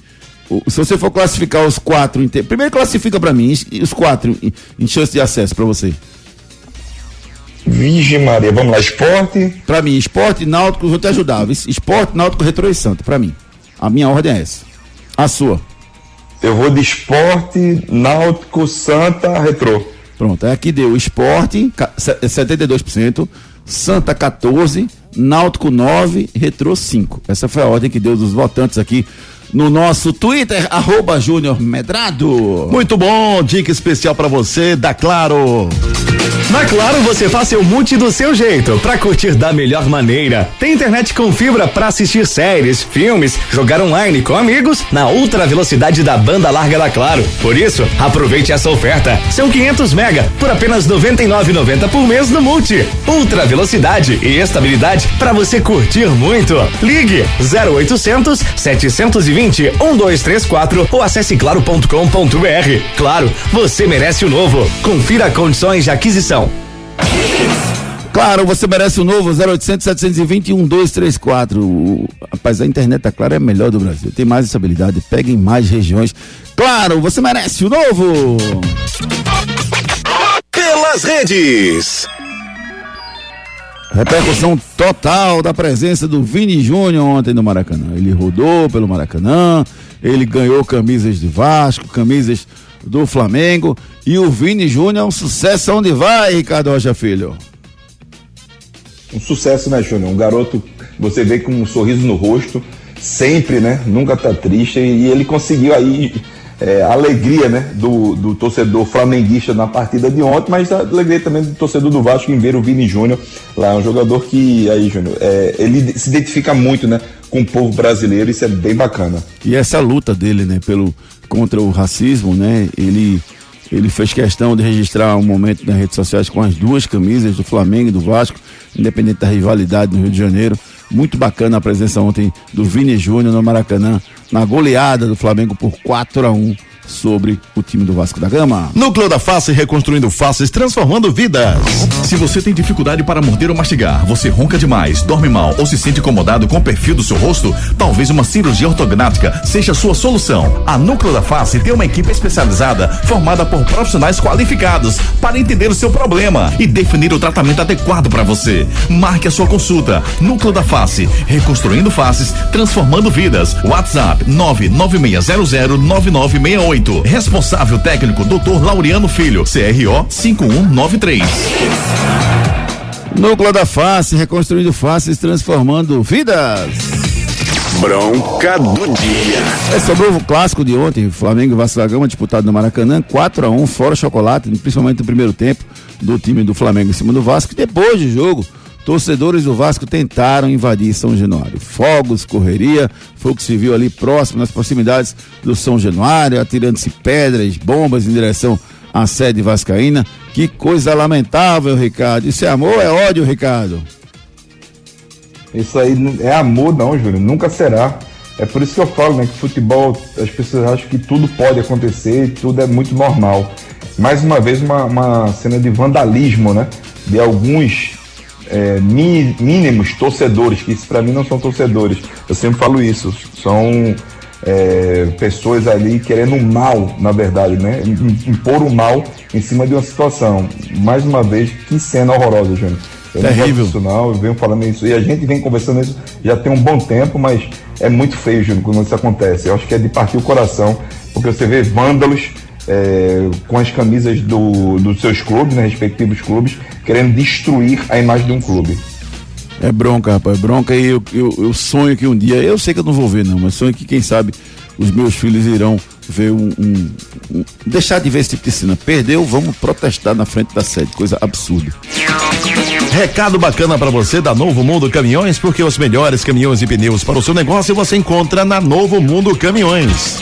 se você for classificar os quatro Primeiro classifica pra mim os- quatro em, chance de acesso pra você. Virgem Maria, vamos lá, esporte, Pra mim, esporte, náutico, vou te ajudar. Esporte, náutico, retrô e santo. Pra mim. A minha ordem é essa. A sua. eu vou de esporte, náutico, Santa, Retrô. Pronto, é aqui deu esporte, ca- se- 72%, Santa 14%, Náutico 9%, Retrô 5%. Essa foi a ordem que deu dos votantes aqui no nosso Twitter, arroba Júnior Medrado. Muito bom, dica especial pra você da Claro. Na Claro você faz seu multi do seu jeito, pra curtir da melhor maneira. Tem internet com fibra pra assistir séries, filmes, jogar online com amigos na ultra velocidade da banda larga da Claro. Por isso, aproveite essa oferta. São 500 mega por apenas R$ 99,90 por mês no multi. Ultra velocidade e estabilidade pra você curtir muito. Ligue 0800 720 1234 ou acesse claro.com.br. Claro, você merece o novo. Confira condições de aquisição. Claro, você merece o novo 0800 720 1234. O- Rapaz, a internet da Claro é a melhor do Brasil. Tem mais estabilidade, pega em mais regiões. Claro, você merece o novo. Pelas redes. Repercussão total da presença do Vini Júnior ontem no Maracanã. Ele rodou pelo Maracanã, ele ganhou camisas de Vasco, camisas do Flamengo. E o Vini Júnior é um sucesso onde vai, Ricardo Rocha Filho. Um sucesso, né, Júnior? Um garoto, você vê com um sorriso no rosto, sempre, né? Nunca tá triste. E ele conseguiu aí é, alegria, né? Do, do torcedor flamenguista na partida de ontem, mas a alegria também do torcedor do Vasco em ver o Vini Júnior lá. Um jogador que, aí, Júnior, é, ele se identifica muito, né? Com o povo brasileiro, isso é bem bacana. E essa luta dele, né, pelo contra o racismo, né? Ele ele fez questão de registrar um momento nas redes sociais com as duas camisas do Flamengo e do Vasco, independente da rivalidade no Rio de Janeiro. Muito bacana a presença ontem do Vini Júnior no Maracanã, na goleada do Flamengo por 4 a 1 sobre o time do Vasco da Gama. Núcleo da Face reconstruindo faces, transformando vidas. Se você tem dificuldade para morder ou mastigar, você ronca demais, dorme mal ou se sente incomodado com o perfil do seu rosto, talvez uma cirurgia ortognática seja a sua solução. A Núcleo da Face tem uma equipe especializada formada por profissionais qualificados para entender o seu problema e definir o tratamento adequado para você. Marque a sua consulta. Núcleo da Face, reconstruindo faces, transformando vidas. WhatsApp 996009968. 5193-6168. Responsável técnico Dr. Laureano Filho, CRO 5193. Núcleo da Face, reconstruindo faces, transformando vidas. Bronca do dia. É sobre o clássico de ontem, Flamengo e Vasco da Gama disputado no Maracanã, 4 a 1 fora chocolate, principalmente no primeiro tempo do time do Flamengo em cima do Vasco. Depois do jogo, torcedores do Vasco tentaram invadir São Januário. Fogos, correria, foi o que se viu ali próximo, nas proximidades do São Januário, atirando-se pedras, bombas em direção à sede vascaína. Que coisa lamentável, Ricardo. Isso é amor é ódio, Ricardo? Isso aí é amor, não, Júlio. Nunca será. É por isso que eu falo, né? Que futebol, as pessoas acham que tudo pode acontecer tudo é muito normal. Mais uma vez, uma, uma cena de vandalismo, né? De alguns é, mínimos torcedores, que isso para mim não são torcedores. Eu sempre falo isso. São é, pessoas ali querendo o mal, na verdade, né? Im- Impor o mal em cima de uma situação. Mais uma vez, que cena horrorosa, Júnior. Eu não Terrível. gosto disso, não, eu venho falando isso. E a gente vem conversando isso já tem um bom tempo, mas é muito feio, Júnior, quando isso acontece. Eu acho que é de partir o coração, porque você vê vândalos é, com as camisas do, dos seus clubes, né, respectivos clubes, querendo destruir a imagem de um clube. É bronca, rapaz, é bronca e eu, eu, eu sonho que um dia, eu sei que eu não vou ver não, mas sonho que quem sabe os meus filhos irão ver um, um- um- deixar de ver esse tipo de cena. Perdeu, vamos protestar na frente da sede, coisa absurda. Recado bacana para você da Novo Mundo Caminhões, porque os melhores caminhões e pneus para o seu negócio você encontra na Novo Mundo Caminhões.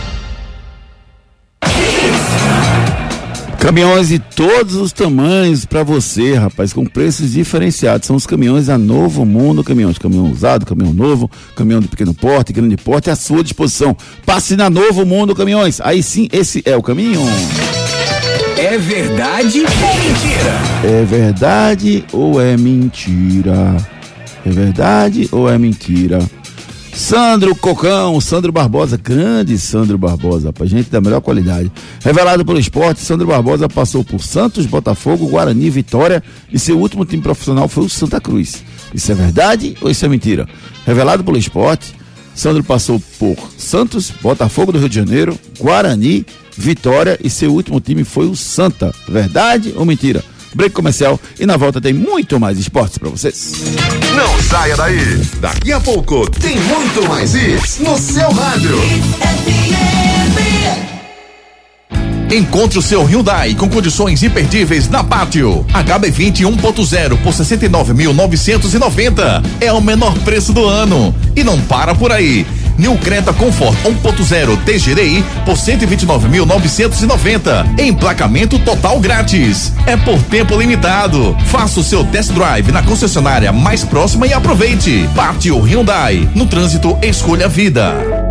Caminhões de todos os tamanhos para você, rapaz, com preços diferenciados. São os caminhões da Novo Mundo Caminhões. Caminhão usado, caminhão novo, caminhão de pequeno porte, grande porte, à sua disposição. Passe na Novo Mundo Caminhões. Aí sim, esse é o caminho. É verdade ou mentira? É verdade ou é mentira? É verdade ou é mentira? Sandro Cocão, Sandro Barbosa, grande Sandro Barbosa, rapaz, gente da melhor qualidade. Revelado pelo esporte, Sandro Barbosa passou por Santos, Botafogo, Guarani, Vitória e seu último time profissional foi o Santa Cruz. Isso é verdade ou isso é mentira? Revelado pelo esporte, Sandro passou por Santos, Botafogo do Rio de Janeiro, Guarani, Vitória e seu último time foi o Santa. Verdade ou mentira? Break comercial e na volta tem muito mais esportes para vocês. Não saia daí. Daqui a pouco tem muito mais isso no seu rádio. Encontre o seu Hyundai com condições imperdíveis na Pátio. HB20 1.0 por 69.990 é o menor preço do ano e não para por aí. New Creta Comfort 1.0 TGDI por 129.990. Emplacamento total grátis. É por tempo limitado. Faça o seu test drive na concessionária mais próxima e aproveite. Pátio Hyundai. No trânsito, escolha vida.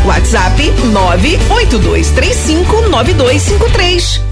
WhatsApp 982359253.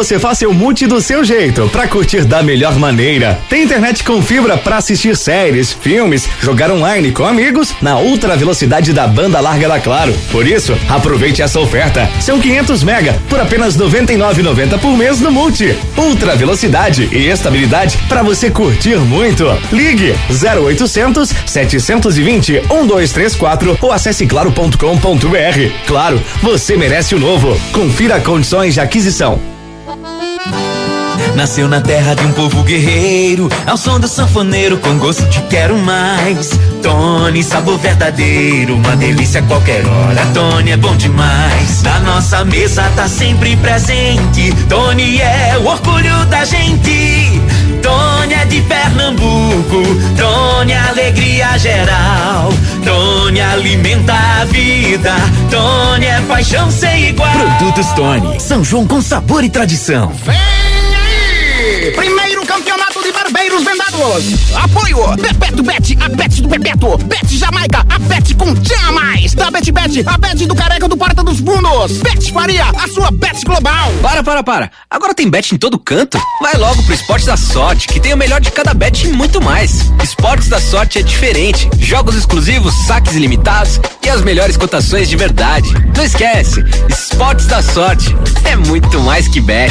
você faz seu multi do seu jeito, pra curtir da melhor maneira. Tem internet com fibra pra assistir séries, filmes, jogar online com amigos na ultra velocidade da banda larga da Claro. Por isso, aproveite essa oferta. São 500 mega por apenas 99,90 por mês no multi. Ultra velocidade e estabilidade pra você curtir muito. Ligue 0800 720 1234 ou acesse claro.com.br. Claro, você merece o novo. Confira condições de aquisição. Nasceu na terra de um povo guerreiro, ao som do sanfoneiro com gosto de quero mais. Tony, sabor verdadeiro, uma delícia a qualquer hora. Tony é bom demais. Na nossa mesa tá sempre presente. Tony é o orgulho da gente. Tony é de Pernambuco, Tony alegria geral. Tony alimenta a vida, Tony é paixão sem igual. Produtos Tony, São João com sabor e tradição. Primeiro campeonato de barbeiros vendados. Apoio Bebeto Bet, a Bet do Bebeto. Bet Jamaica, a Bet com jamais. Da Bet Bet, a Bet do Careca do Porta dos Fundos. Bet Faria, a sua Bet global. Para, para, para. Agora tem bet em todo canto? Vai logo pro Esportes da Sorte, que tem o melhor de cada bet e muito mais. Esportes da Sorte é diferente. Jogos exclusivos, saques ilimitados e as melhores cotações de verdade. Não esquece, Esportes da Sorte é muito mais que bet.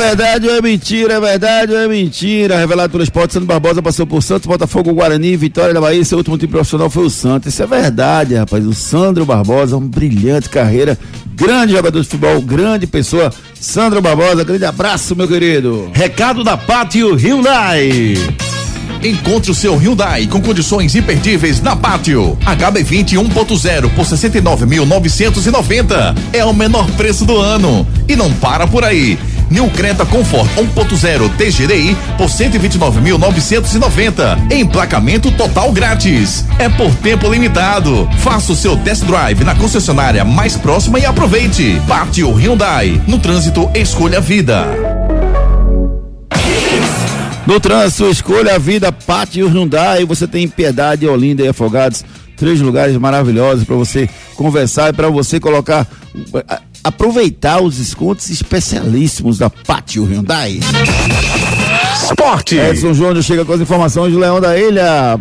Verdade ou é mentira? É verdade ou é mentira? Revelado pelo esporte, Santos Barbosa passou por Santos, Botafogo, Guarani, Vitória da Bahia. Seu último time profissional foi o Santos. Isso é verdade, rapaz. O Sandro Barbosa, uma brilhante carreira, grande jogador de futebol, grande pessoa. Sandro Barbosa, grande abraço, meu querido. Recado da Pátio Hyundai. Encontre o seu Hyundai com condições imperdíveis na Pátio. HB20 1.0 por 69.990. É o menor preço do ano. E não para por aí. New Creta Comfort 1.0 TGDI por 129.990. Emplacamento total grátis. É por tempo limitado. Faça o seu test drive na concessionária mais próxima e aproveite. Pátio Hyundai. No trânsito, escolha a vida. No trânsito, escolha a vida, Pátio Hyundai. Você tem Piedade, Olinda e Afogados. Três lugares maravilhosos para você conversar e para você colocar. Aproveitar os descontos especialíssimos da Pátio Hyundai. Esporte. Edson Júnior chega com as informações do Leão da Ilha.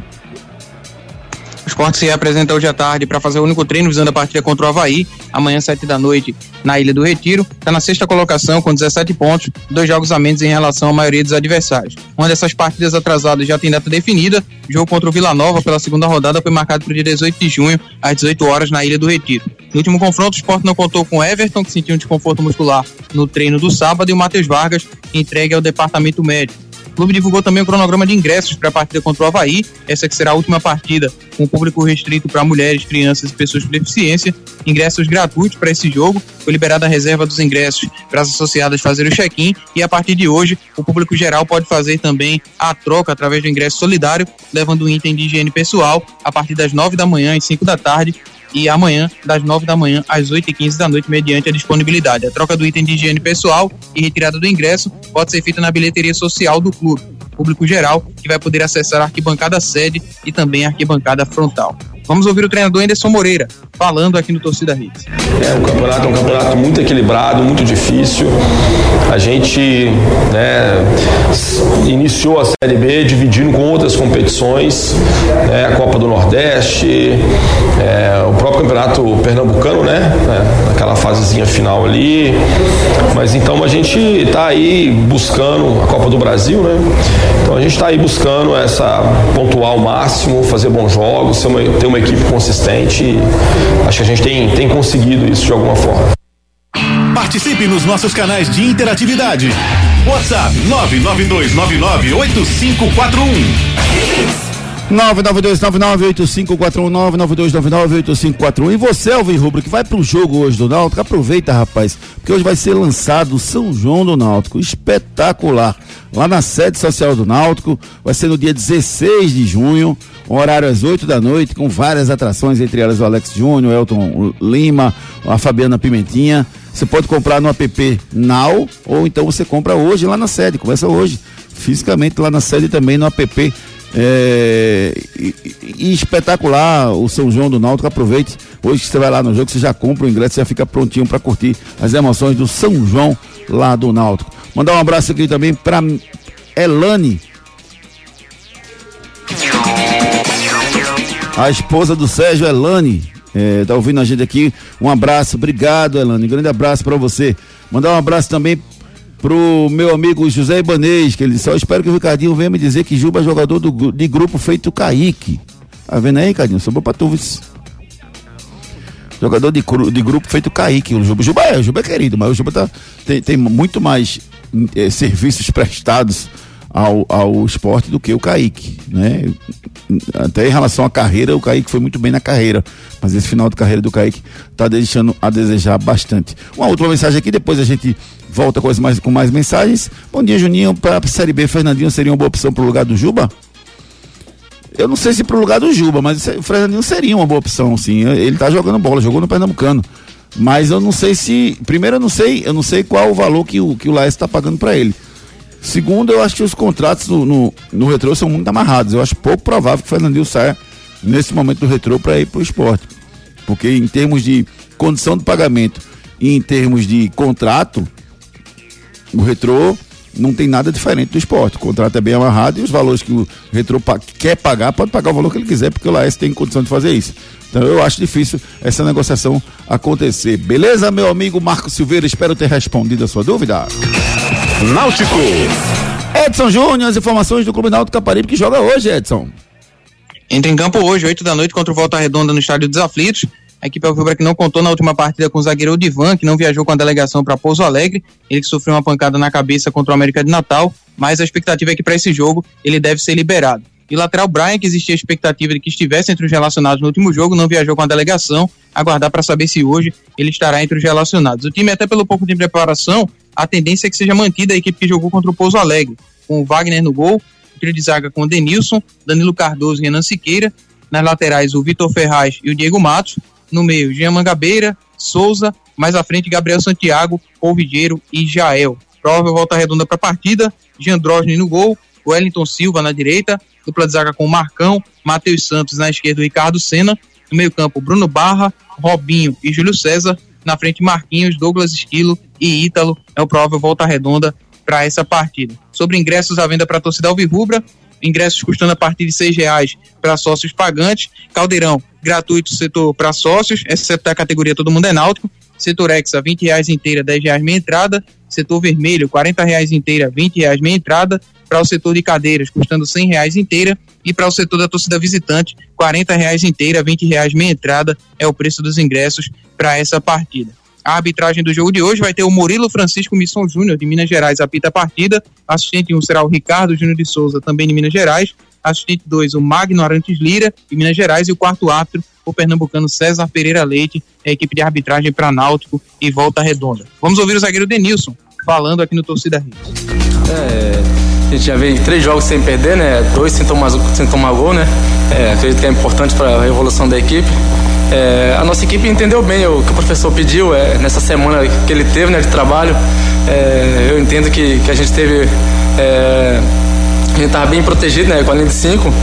O esporte se representa hoje à tarde para fazer o único treino visando a partida contra o Havaí, amanhã, sete da noite, na Ilha do Retiro. Está na sexta colocação com 17 pontos, dois jogos a menos em relação à maioria dos adversários. Uma dessas partidas atrasadas já tem data definida. O jogo contra o Vila Nova pela segunda rodada foi marcado para o dia 18 de junho, às 18 horas, na Ilha do Retiro. No último confronto, o esporte não contou com Everton, que sentiu um desconforto muscular no treino do sábado, e o Matheus Vargas, entregue ao departamento médico. O clube divulgou também o cronograma de ingressos para a partida contra o Havaí, essa que será a última partida com público restrito para mulheres, crianças e pessoas com deficiência. Ingressos gratuitos para esse jogo. Foi liberada a reserva dos ingressos para as associadas fazerem o check-in e a partir de hoje o público geral pode fazer também a troca através do ingresso solidário, levando um item de higiene pessoal a partir das 9 da manhã e 5 da tarde e amanhã, das 9 da manhã às 8 e 15 da noite, mediante a disponibilidade. A troca do item de higiene pessoal e retirada do ingresso pode ser feita na bilheteria social do clube. Público geral que vai poder acessar a arquibancada sede e também a arquibancada frontal. Vamos ouvir o treinador Anderson Moreira falando aqui no Torcida Hits. É, o campeonato é um campeonato muito equilibrado, muito difícil. A gente né, iniciou a Série B dividindo com outras competições, né, a Copa do Nordeste, é, o próprio campeonato pernambucano, né, fasezinha final ali. Mas então a gente está aí buscando a Copa do Brasil, né? Então a gente está aí buscando essa pontuar o máximo, fazer bons jogos, uma- ter uma equipe consistente. Acho que a gente tem, tem conseguido isso de alguma forma. Participe nos nossos canais de interatividade. WhatsApp 992998541. 992998541 E você, Alvin Rubro, que vai pro jogo hoje do Náutico, aproveita, rapaz, porque hoje vai ser lançado São João do Náutico, espetacular. Lá na sede social do Náutico, vai ser no dia 16 de junho, horário às 8 da noite, com várias atrações, entre elas o Alex Júnior, Elton Lima, a Fabiana Pimentinha. Você pode comprar no app Now, ou então você compra hoje lá na sede, começa hoje, fisicamente lá na sede também no app é, e, e, espetacular o São João do Náutico. Aproveite. Hoje você vai lá no jogo, você já compra o ingresso, já fica prontinho para curtir as emoções do São João lá do Náutico. Mandar um abraço aqui também para Elane. A esposa do Sérgio Elane. É, tá ouvindo a gente aqui. Um abraço, obrigado, Elane. Grande abraço para você. Mandar um abraço também pro meu amigo José Ibanês, que ele só espero que o Ricardinho venha me dizer que Juba é jogador do, de grupo feito Kaique. Tá vendo aí, Ricardinho? Sobrou pra tu, Jogador de, de grupo feito Kaique. O Juba, Juba é, o Juba é querido, mas o Juba tá, tem, tem muito mais é, serviços prestados ao, ao esporte do que o Kaique, né? Até em relação à carreira, o Kaique foi muito bem na carreira, mas esse final de carreira do Kaique tá deixando a desejar bastante. Uma última mensagem aqui, depois a gente volta com mais, com mais mensagens. Bom dia, Juninho. Para a Série B, Fernandinho seria uma boa opção para o lugar do Juba? Eu não sei se para o lugar do Juba, mas o Fernandinho seria uma boa opção, sim. Ele está jogando bola, jogou no Pernambucano. Mas eu não sei se. Primeiro, eu não sei, eu não sei qual o valor que o, que o Laes está pagando para ele. Segundo, eu acho que os contratos no, no, no retrô são muito amarrados. Eu acho pouco provável que o Fernandinho saia nesse momento do retrô para ir para o esporte. Porque em termos de condição de pagamento e em termos de contrato, o retrô não tem nada diferente do esporte. O contrato é bem amarrado e os valores que o retrô quer pagar, pode pagar o valor que ele quiser, porque o Laes tem condição de fazer isso. Então eu acho difícil essa negociação acontecer. Beleza, meu amigo Marco Silveira? Espero ter respondido a sua dúvida. Náutico. Edson Júnior, as informações do Clube Náutico Caparibe que joga hoje, Edson. Entra em campo hoje, 8 da noite, contra o Volta Redonda no Estádio dos Aflitos. A equipe Alvibra que não contou na última partida com o zagueiro Divan, que não viajou com a delegação para Pouso Alegre. Ele que sofreu uma pancada na cabeça contra o América de Natal, mas a expectativa é que para esse jogo ele deve ser liberado. E lateral Brian, que existia a expectativa de que estivesse entre os relacionados no último jogo, não viajou com a delegação. Aguardar para saber se hoje ele estará entre os relacionados. O time, até pelo pouco de preparação, a tendência é que seja mantida a equipe que jogou contra o Pouso Alegre, com o Wagner no gol, o trio de zaga com o Denilson, Danilo Cardoso e Renan Siqueira. Nas laterais, o Vitor Ferraz e o Diego Matos no meio, Jean Mangabeira, Souza, mais à frente, Gabriel Santiago, Polvideiro e Jael. Provável volta redonda para a partida, Jean Drosny no gol, Wellington Silva na direita, dupla de zaga com Marcão, Matheus Santos na esquerda, Ricardo Senna, no meio campo, Bruno Barra, Robinho e Júlio César, na frente Marquinhos, Douglas Esquilo e Ítalo, é o provável volta redonda para essa partida. Sobre ingressos à venda para a torcida Alvirrubra, ingressos custando a partir de seis reais para sócios pagantes, Caldeirão gratuito setor para sócios, exceto a categoria Todo Mundo é Náutico. Setor Hexa, 20 reais inteira, 10 reais meia entrada. Setor Vermelho, 40 reais inteira, 20 reais meia entrada. Para o setor de cadeiras, custando 100 reais inteira. E para o setor da torcida visitante, 40 reais inteira, 20 reais meia entrada é o preço dos ingressos para essa partida. A arbitragem do jogo de hoje vai ter o Murilo Francisco Misson Júnior, de Minas Gerais, apita a partida. Assistente 1 será o Ricardo Júnior de Souza, também de Minas Gerais assistente 2, o Magno Arantes Lira, de Minas Gerais, e o quarto árbitro, o pernambucano César Pereira Leite, a equipe de arbitragem para Náutico e Volta Redonda. Vamos ouvir o zagueiro Denilson falando aqui no Torcida Rio. É, a gente já vem três jogos sem perder, né? Dois sem tomar, sem tomar gol, né? É, acredito que é importante para a evolução da equipe. É, a nossa equipe entendeu bem o que o professor pediu é, nessa semana que ele teve né, de trabalho. É, eu entendo que, que a gente teve é, a gente estava bem protegido, né, com a linha de 5.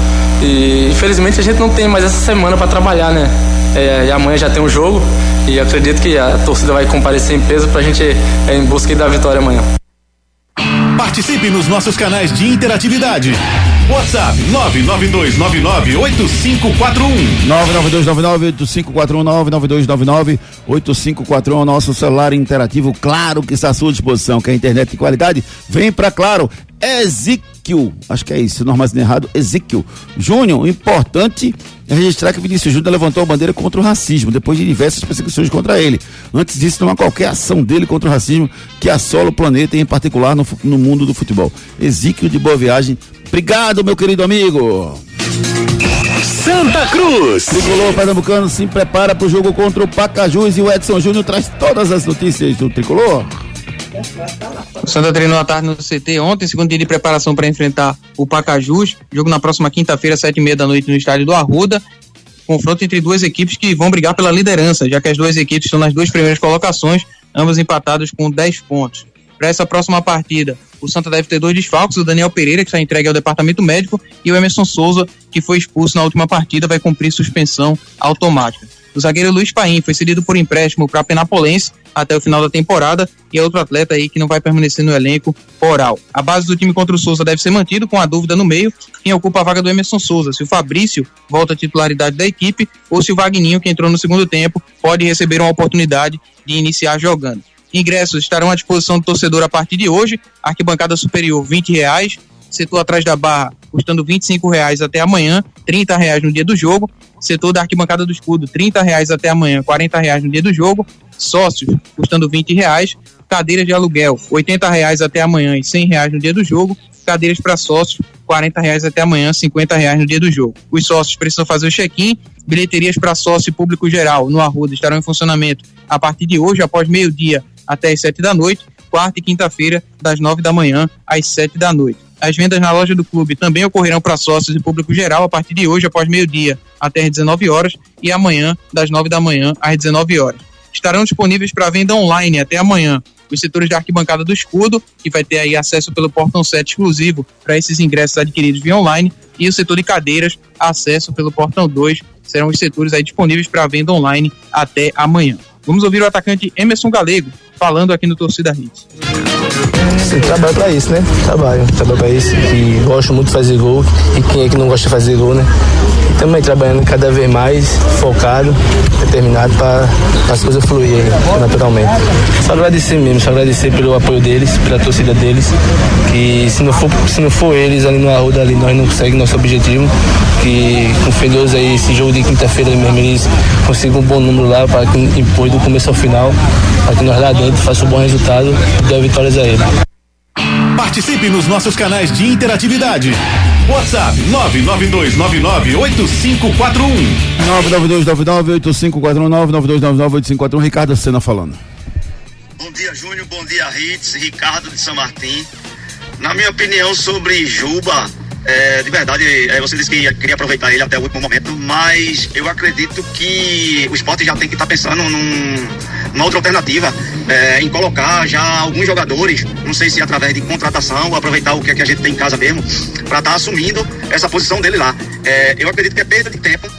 E infelizmente a gente não tem mais essa semana para trabalhar, né? É, e amanhã já tem um jogo e acredito que a torcida vai comparecer em peso para a gente é, em busca da vitória amanhã. Participe nos nossos canais de interatividade. WhatsApp 992998541. 992998541 nosso celular interativo, claro que está à sua disposição, que a internet de qualidade vem para claro. Ezequiel, acho que é isso, não armazém errado, Ezequiel Júnior, importante é registrar que Vinícius Júnior levantou a bandeira contra o racismo, depois de diversas perseguições contra ele. Antes disso, não há qualquer ação dele contra o racismo que assola o planeta e, em particular, no, no mundo do futebol. Exíquio de boa viagem. Obrigado, meu querido amigo. Santa Cruz. Tricolor Pernambucano se prepara para o jogo contra o Pacajus e o Edson Júnior traz todas as notícias do Tricolor. O Santa treinou à tarde no CT ontem, segundo dia de preparação para enfrentar o Pacajus. Jogo na próxima quinta-feira, sete e meia da noite, no estádio do Arruda. Confronto entre duas equipes que vão brigar pela liderança, já que as duas equipes estão nas duas primeiras colocações, ambas empatadas com 10 pontos. Para essa próxima partida, o Santa deve ter dois desfalques, o Daniel Pereira, que está entregue ao departamento médico, e o Emerson Souza, que foi expulso na última partida, vai cumprir suspensão automática. O zagueiro Luiz Paim foi cedido por empréstimo para a Penapolense até o final da temporada e é outro atleta aí que não vai permanecer no elenco oral. A base do time contra o Souza deve ser mantido com a dúvida no meio quem ocupa a vaga do Emerson Souza, se o Fabrício volta à titularidade da equipe ou se o Vagninho, que entrou no segundo tempo, pode receber uma oportunidade de iniciar jogando. Ingressos estarão à disposição do torcedor a partir de hoje. Arquibancada superior, 20 reais. Setor atrás da barra, custando 25 reais até amanhã, 30 reais no dia do jogo. Setor da arquibancada do escudo, 30 reais até amanhã, 40 reais no dia do jogo. Sócios, custando 20 reais. Cadeiras de aluguel, 80 reais até amanhã e 100 reais no dia do jogo. Cadeiras para sócios, 40 reais até amanhã, 50 reais no dia do jogo. Os sócios precisam fazer o check-in. Bilheterias para sócio e público geral no Arruda estarão em funcionamento a partir de hoje, após meio-dia até as 7 da noite, quarta e quinta-feira, das 9 da manhã às 7 da noite. As vendas na loja do clube também ocorrerão para sócios e público geral a partir de hoje, após meio-dia até as 19 horas, e amanhã, das 9 da manhã às 19 horas. Estarão disponíveis para venda online até amanhã os setores de arquibancada do escudo, que vai ter aí acesso pelo portão 7 exclusivo para esses ingressos adquiridos via online, e o setor de cadeiras, acesso pelo portão 2, serão os setores aí disponíveis para venda online até amanhã. Vamos ouvir o atacante Emerson Galego falando aqui no Torcida Hits. Sim, trabalho pra isso, né? Trabalho, trabalho pra isso. E gosto muito de fazer gol. E quem é que não gosta de fazer gol, né? Também trabalhando cada vez mais, focado, determinado para as coisas fluírem naturalmente. Só agradecer mesmo, só agradecer pelo apoio deles, pela torcida deles. Que se não for, se não for eles ali no Arruda, ali nós não conseguimos nosso objetivo. Que com fé Deus aí, esse jogo de quinta-feira mesmo, eles consigam um bom número lá para que depois do começo ao final, para que nós lá dentro façamos um bom resultado e dê vitórias a ele. Participe nos nossos canais de interatividade. WhatsApp 992998541. 992998541 Ricardo Sena falando. Bom dia, Júnior. Bom dia, Ritz. Ricardo de São Martim. Na minha opinião sobre Juba, é, de verdade, é, você disse que ia, queria aproveitar ele até o último momento, mas eu acredito que o esporte já tem que estar tá pensando num, numa outra alternativa, é, em colocar já alguns jogadores, não sei se através de contratação, ou aproveitar o que, é que a gente tem em casa mesmo, para estar tá assumindo essa posição dele lá. É, eu acredito que é perda de tempo,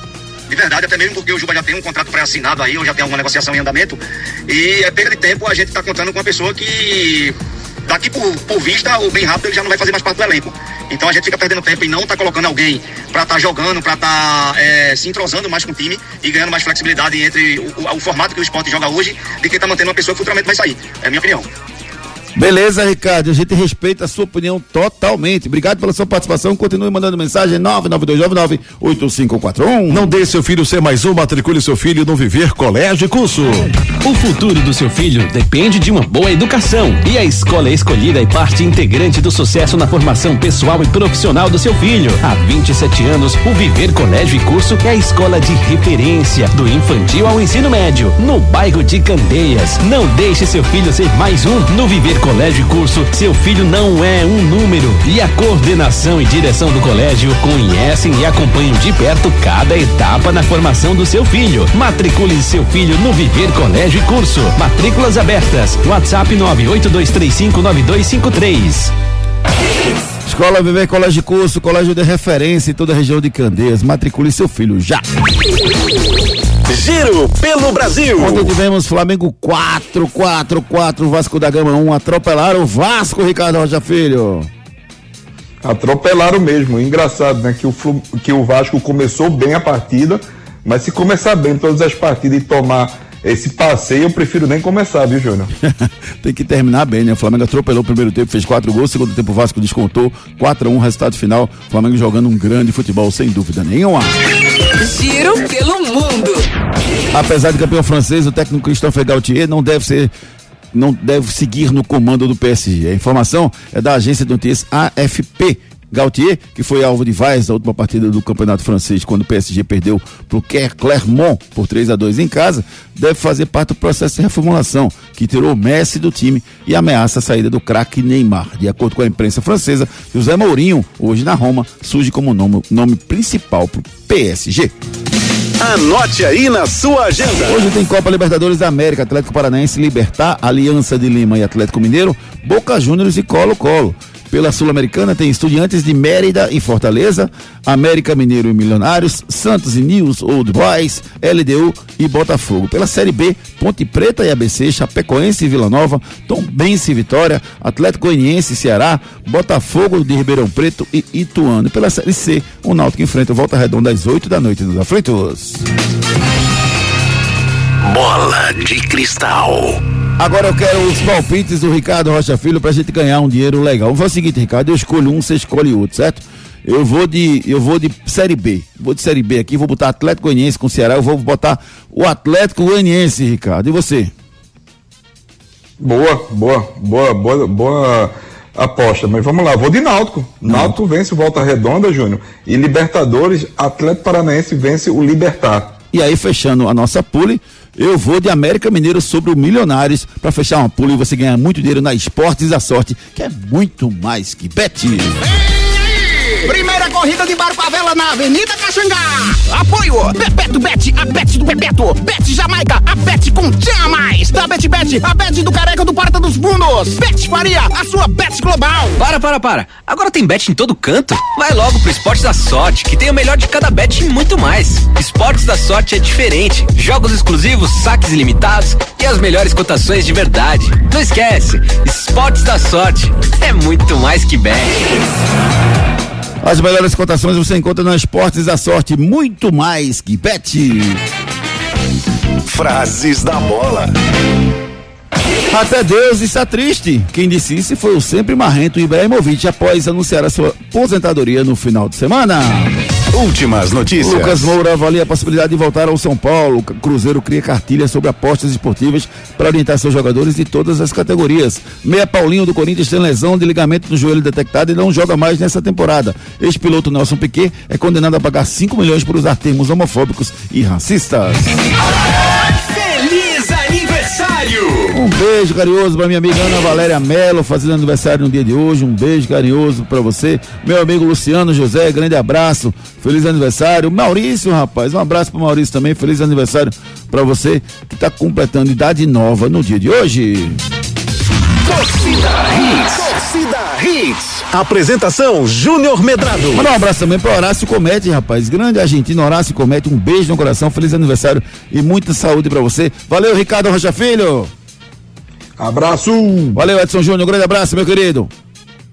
de verdade, até mesmo porque o Juba já tem um contrato pré-assinado aí, ou já tem alguma negociação em andamento, e é perda de tempo a gente está contando com uma pessoa que daqui por, por vista, ou bem rápido, ele já não vai fazer mais parte do elenco. Então a gente fica perdendo tempo e não tá colocando alguém para estar tá jogando, para estar tá, é, se entrosando mais com o time e ganhando mais flexibilidade entre o, o, o formato que o esporte joga hoje, de quem tá mantendo uma pessoa que futuramente vai sair. É a minha opinião. Beleza, Ricardo. A gente respeita a sua opinião totalmente. Obrigado pela sua participação. Continue mandando mensagem 992998541. Não deixe seu filho ser mais um, matricule seu filho no Viver Colégio e Curso. O futuro do seu filho depende de uma boa educação. E a escola escolhida é parte integrante do sucesso na formação pessoal e profissional do seu filho. Há 27 anos, o Viver Colégio e Curso é a escola de referência do infantil ao ensino médio, no bairro de Candeias. Não deixe seu filho ser mais um no Viver Colégio Colégio e Curso, seu filho não é um número. E a coordenação e direção do colégio conhecem e acompanham de perto cada etapa na formação do seu filho. Matricule seu filho no Viver Colégio e Curso. Matrículas abertas. WhatsApp 982359253. Escola Viver Colégio e Curso, colégio de referência em toda a região de Candeias. Matricule seu filho já. Giro pelo Brasil. Ontem tivemos Flamengo 4, 4, 4, Vasco da Gama 1. Atropelaram o Vasco, Ricardo Rocha Filho. Atropelaram mesmo. Engraçado, né? Que o, que o Vasco começou bem a partida, mas se começar bem todas as partidas e tomar esse passeio, eu prefiro nem começar, viu, Júnior? Tem que terminar bem, né? O Flamengo atropelou o primeiro tempo, fez quatro gols, segundo tempo o Vasco descontou, 4 a 1 resultado final. Flamengo jogando um grande futebol, sem dúvida nenhuma. Giro pelo mundo. Apesar de campeão francês, o técnico Christophe Gaultier não deve ser não deve seguir no comando do PSG. A informação é da agência de notícias AFP. Gautier, que foi alvo de vaias na última partida do Campeonato Francês, quando o PSG perdeu para o Clermont por 3 a 2 em casa, deve fazer parte do processo de reformulação, que tirou o Messi do time e ameaça a saída do craque Neymar. De acordo com a imprensa francesa, José Mourinho, hoje na Roma, surge como nome, nome principal para o PSG. Anote aí na sua agenda. Hoje tem Copa Libertadores da América, Atlético Paranaense, Libertar, Aliança de Lima e Atlético Mineiro, Boca Juniors e Colo-Colo. Pela Sul-Americana tem Estudiantes de Mérida e Fortaleza, América Mineiro e Milionários, Santos e News Old Boys, LDU e Botafogo. Pela Série B, Ponte Preta e ABC, Chapecoense e Vila Nova, Tombense e Vitória, Atlético Goianiense e Ceará, Botafogo de Ribeirão Preto e Ituano. Pela Série C, o Náutico enfrenta o Volta Redonda às 8 da noite nos aflitos. Bola de cristal. Agora eu quero os palpites do Ricardo Rocha Filho pra gente ganhar um dinheiro legal. Vamos fazer o seguinte, Ricardo, eu escolho um, você escolhe outro, certo? Eu vou de eu vou de série B. Vou de série B aqui, vou botar Atlético Goianiense com o Ceará, eu vou botar o Atlético Goianiense, Ricardo. E você? Boa, boa, boa, boa, boa aposta. Mas vamos lá, vou de Náutico. Náutico vence o Volta Redonda, Júnior. E Libertadores, Atlético Paranaense vence o Libertar. E aí, fechando a nossa pule, eu vou de América Mineiro sobre o Milionários para fechar uma pule e você ganhar muito dinheiro na Esportes da Sorte, que é muito mais que bet. Corrida de barco à vela na Avenida Caxangá. Apoio Bebeto Bet, a Bet do Bebeto. Bet Jamaica, a Bet com Tchan Mais. Da Bet Bet, a Bet do Careca do Porta dos Fundos. Bet Faria, a sua Bet global. Para, para, para. Agora tem bet em todo canto. Vai logo pro Esportes da Sorte, que tem o melhor de cada bet e muito mais. Esportes da Sorte é diferente. Jogos exclusivos, saques ilimitados e as melhores cotações de verdade. Não esquece, Esportes da Sorte é muito mais que bet. As melhores cotações você encontra no Esportes da Sorte, muito mais que bet. Frases da bola. Até Deus está triste. Quem disse isso foi o sempre marrento Ibrahimovic após anunciar a sua aposentadoria no final de semana. Últimas notícias. Lucas Moura avalia a possibilidade de voltar ao São Paulo. O Cruzeiro cria cartilha sobre apostas esportivas para orientar seus jogadores de todas as categorias. Meia Paulinho do Corinthians tem lesão de ligamento no joelho detectado e não joga mais nessa temporada. Ex-piloto Nelson Piquet é condenado a pagar 5 milhões por usar termos homofóbicos e racistas. Feliz aniversário! Um beijo carinhoso para minha amiga Ana Valéria Mello, fazendo aniversário no dia de hoje. Um beijo carinhoso para você. Meu amigo Luciano José, grande abraço. Feliz aniversário. Maurício, rapaz, um abraço para Maurício também. Feliz aniversário para você que está completando idade nova no dia de hoje. Torcida Hits. Torcida Hits. Apresentação Júnior Medrado. Mandar um abraço também para Horácio Comete, rapaz. Grande argentino, Horácio Comete. Um beijo no coração. Feliz aniversário e muita saúde para você. Valeu, Ricardo Rocha Filho. Abraço. Valeu, Edson Júnior. Grande abraço, meu querido.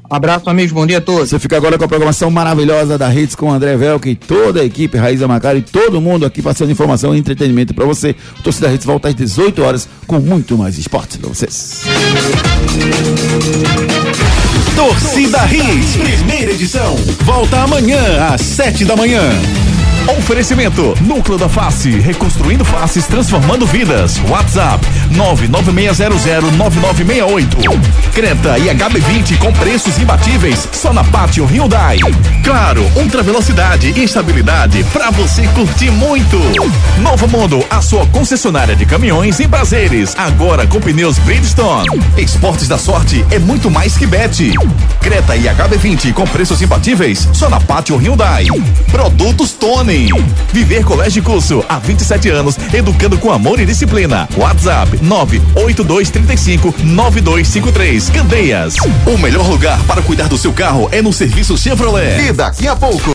Abraço, amigos. Bom dia a todos. Você fica agora com a programação maravilhosa da Hits com o André Velke e toda a equipe, Raíza Macari e todo mundo aqui passando informação e entretenimento para você. O Torcida Hits volta às 18 horas com muito mais esporte para vocês. Torcida Hits, primeira edição. Volta amanhã às 7 da manhã. Oferecimento Núcleo da Face, reconstruindo faces, transformando vidas. WhatsApp 996009968. Creta e HB20 com preços imbatíveis só na Pátio Hyundai. Claro, ultra velocidade e estabilidade para você curtir muito. Novo Mundo, a sua concessionária de caminhões em prazeres, agora com pneus Bridgestone. Esportes da Sorte é muito mais que bet. Creta e HB20 com preços imbatíveis só na Pátio Hyundai. Produtos Tony. Viver Colégio Curso há 27 anos, educando com amor e disciplina. WhatsApp 98235 9253. Candeias. O melhor lugar para cuidar do seu carro é no serviço Chevrolet. E daqui a pouco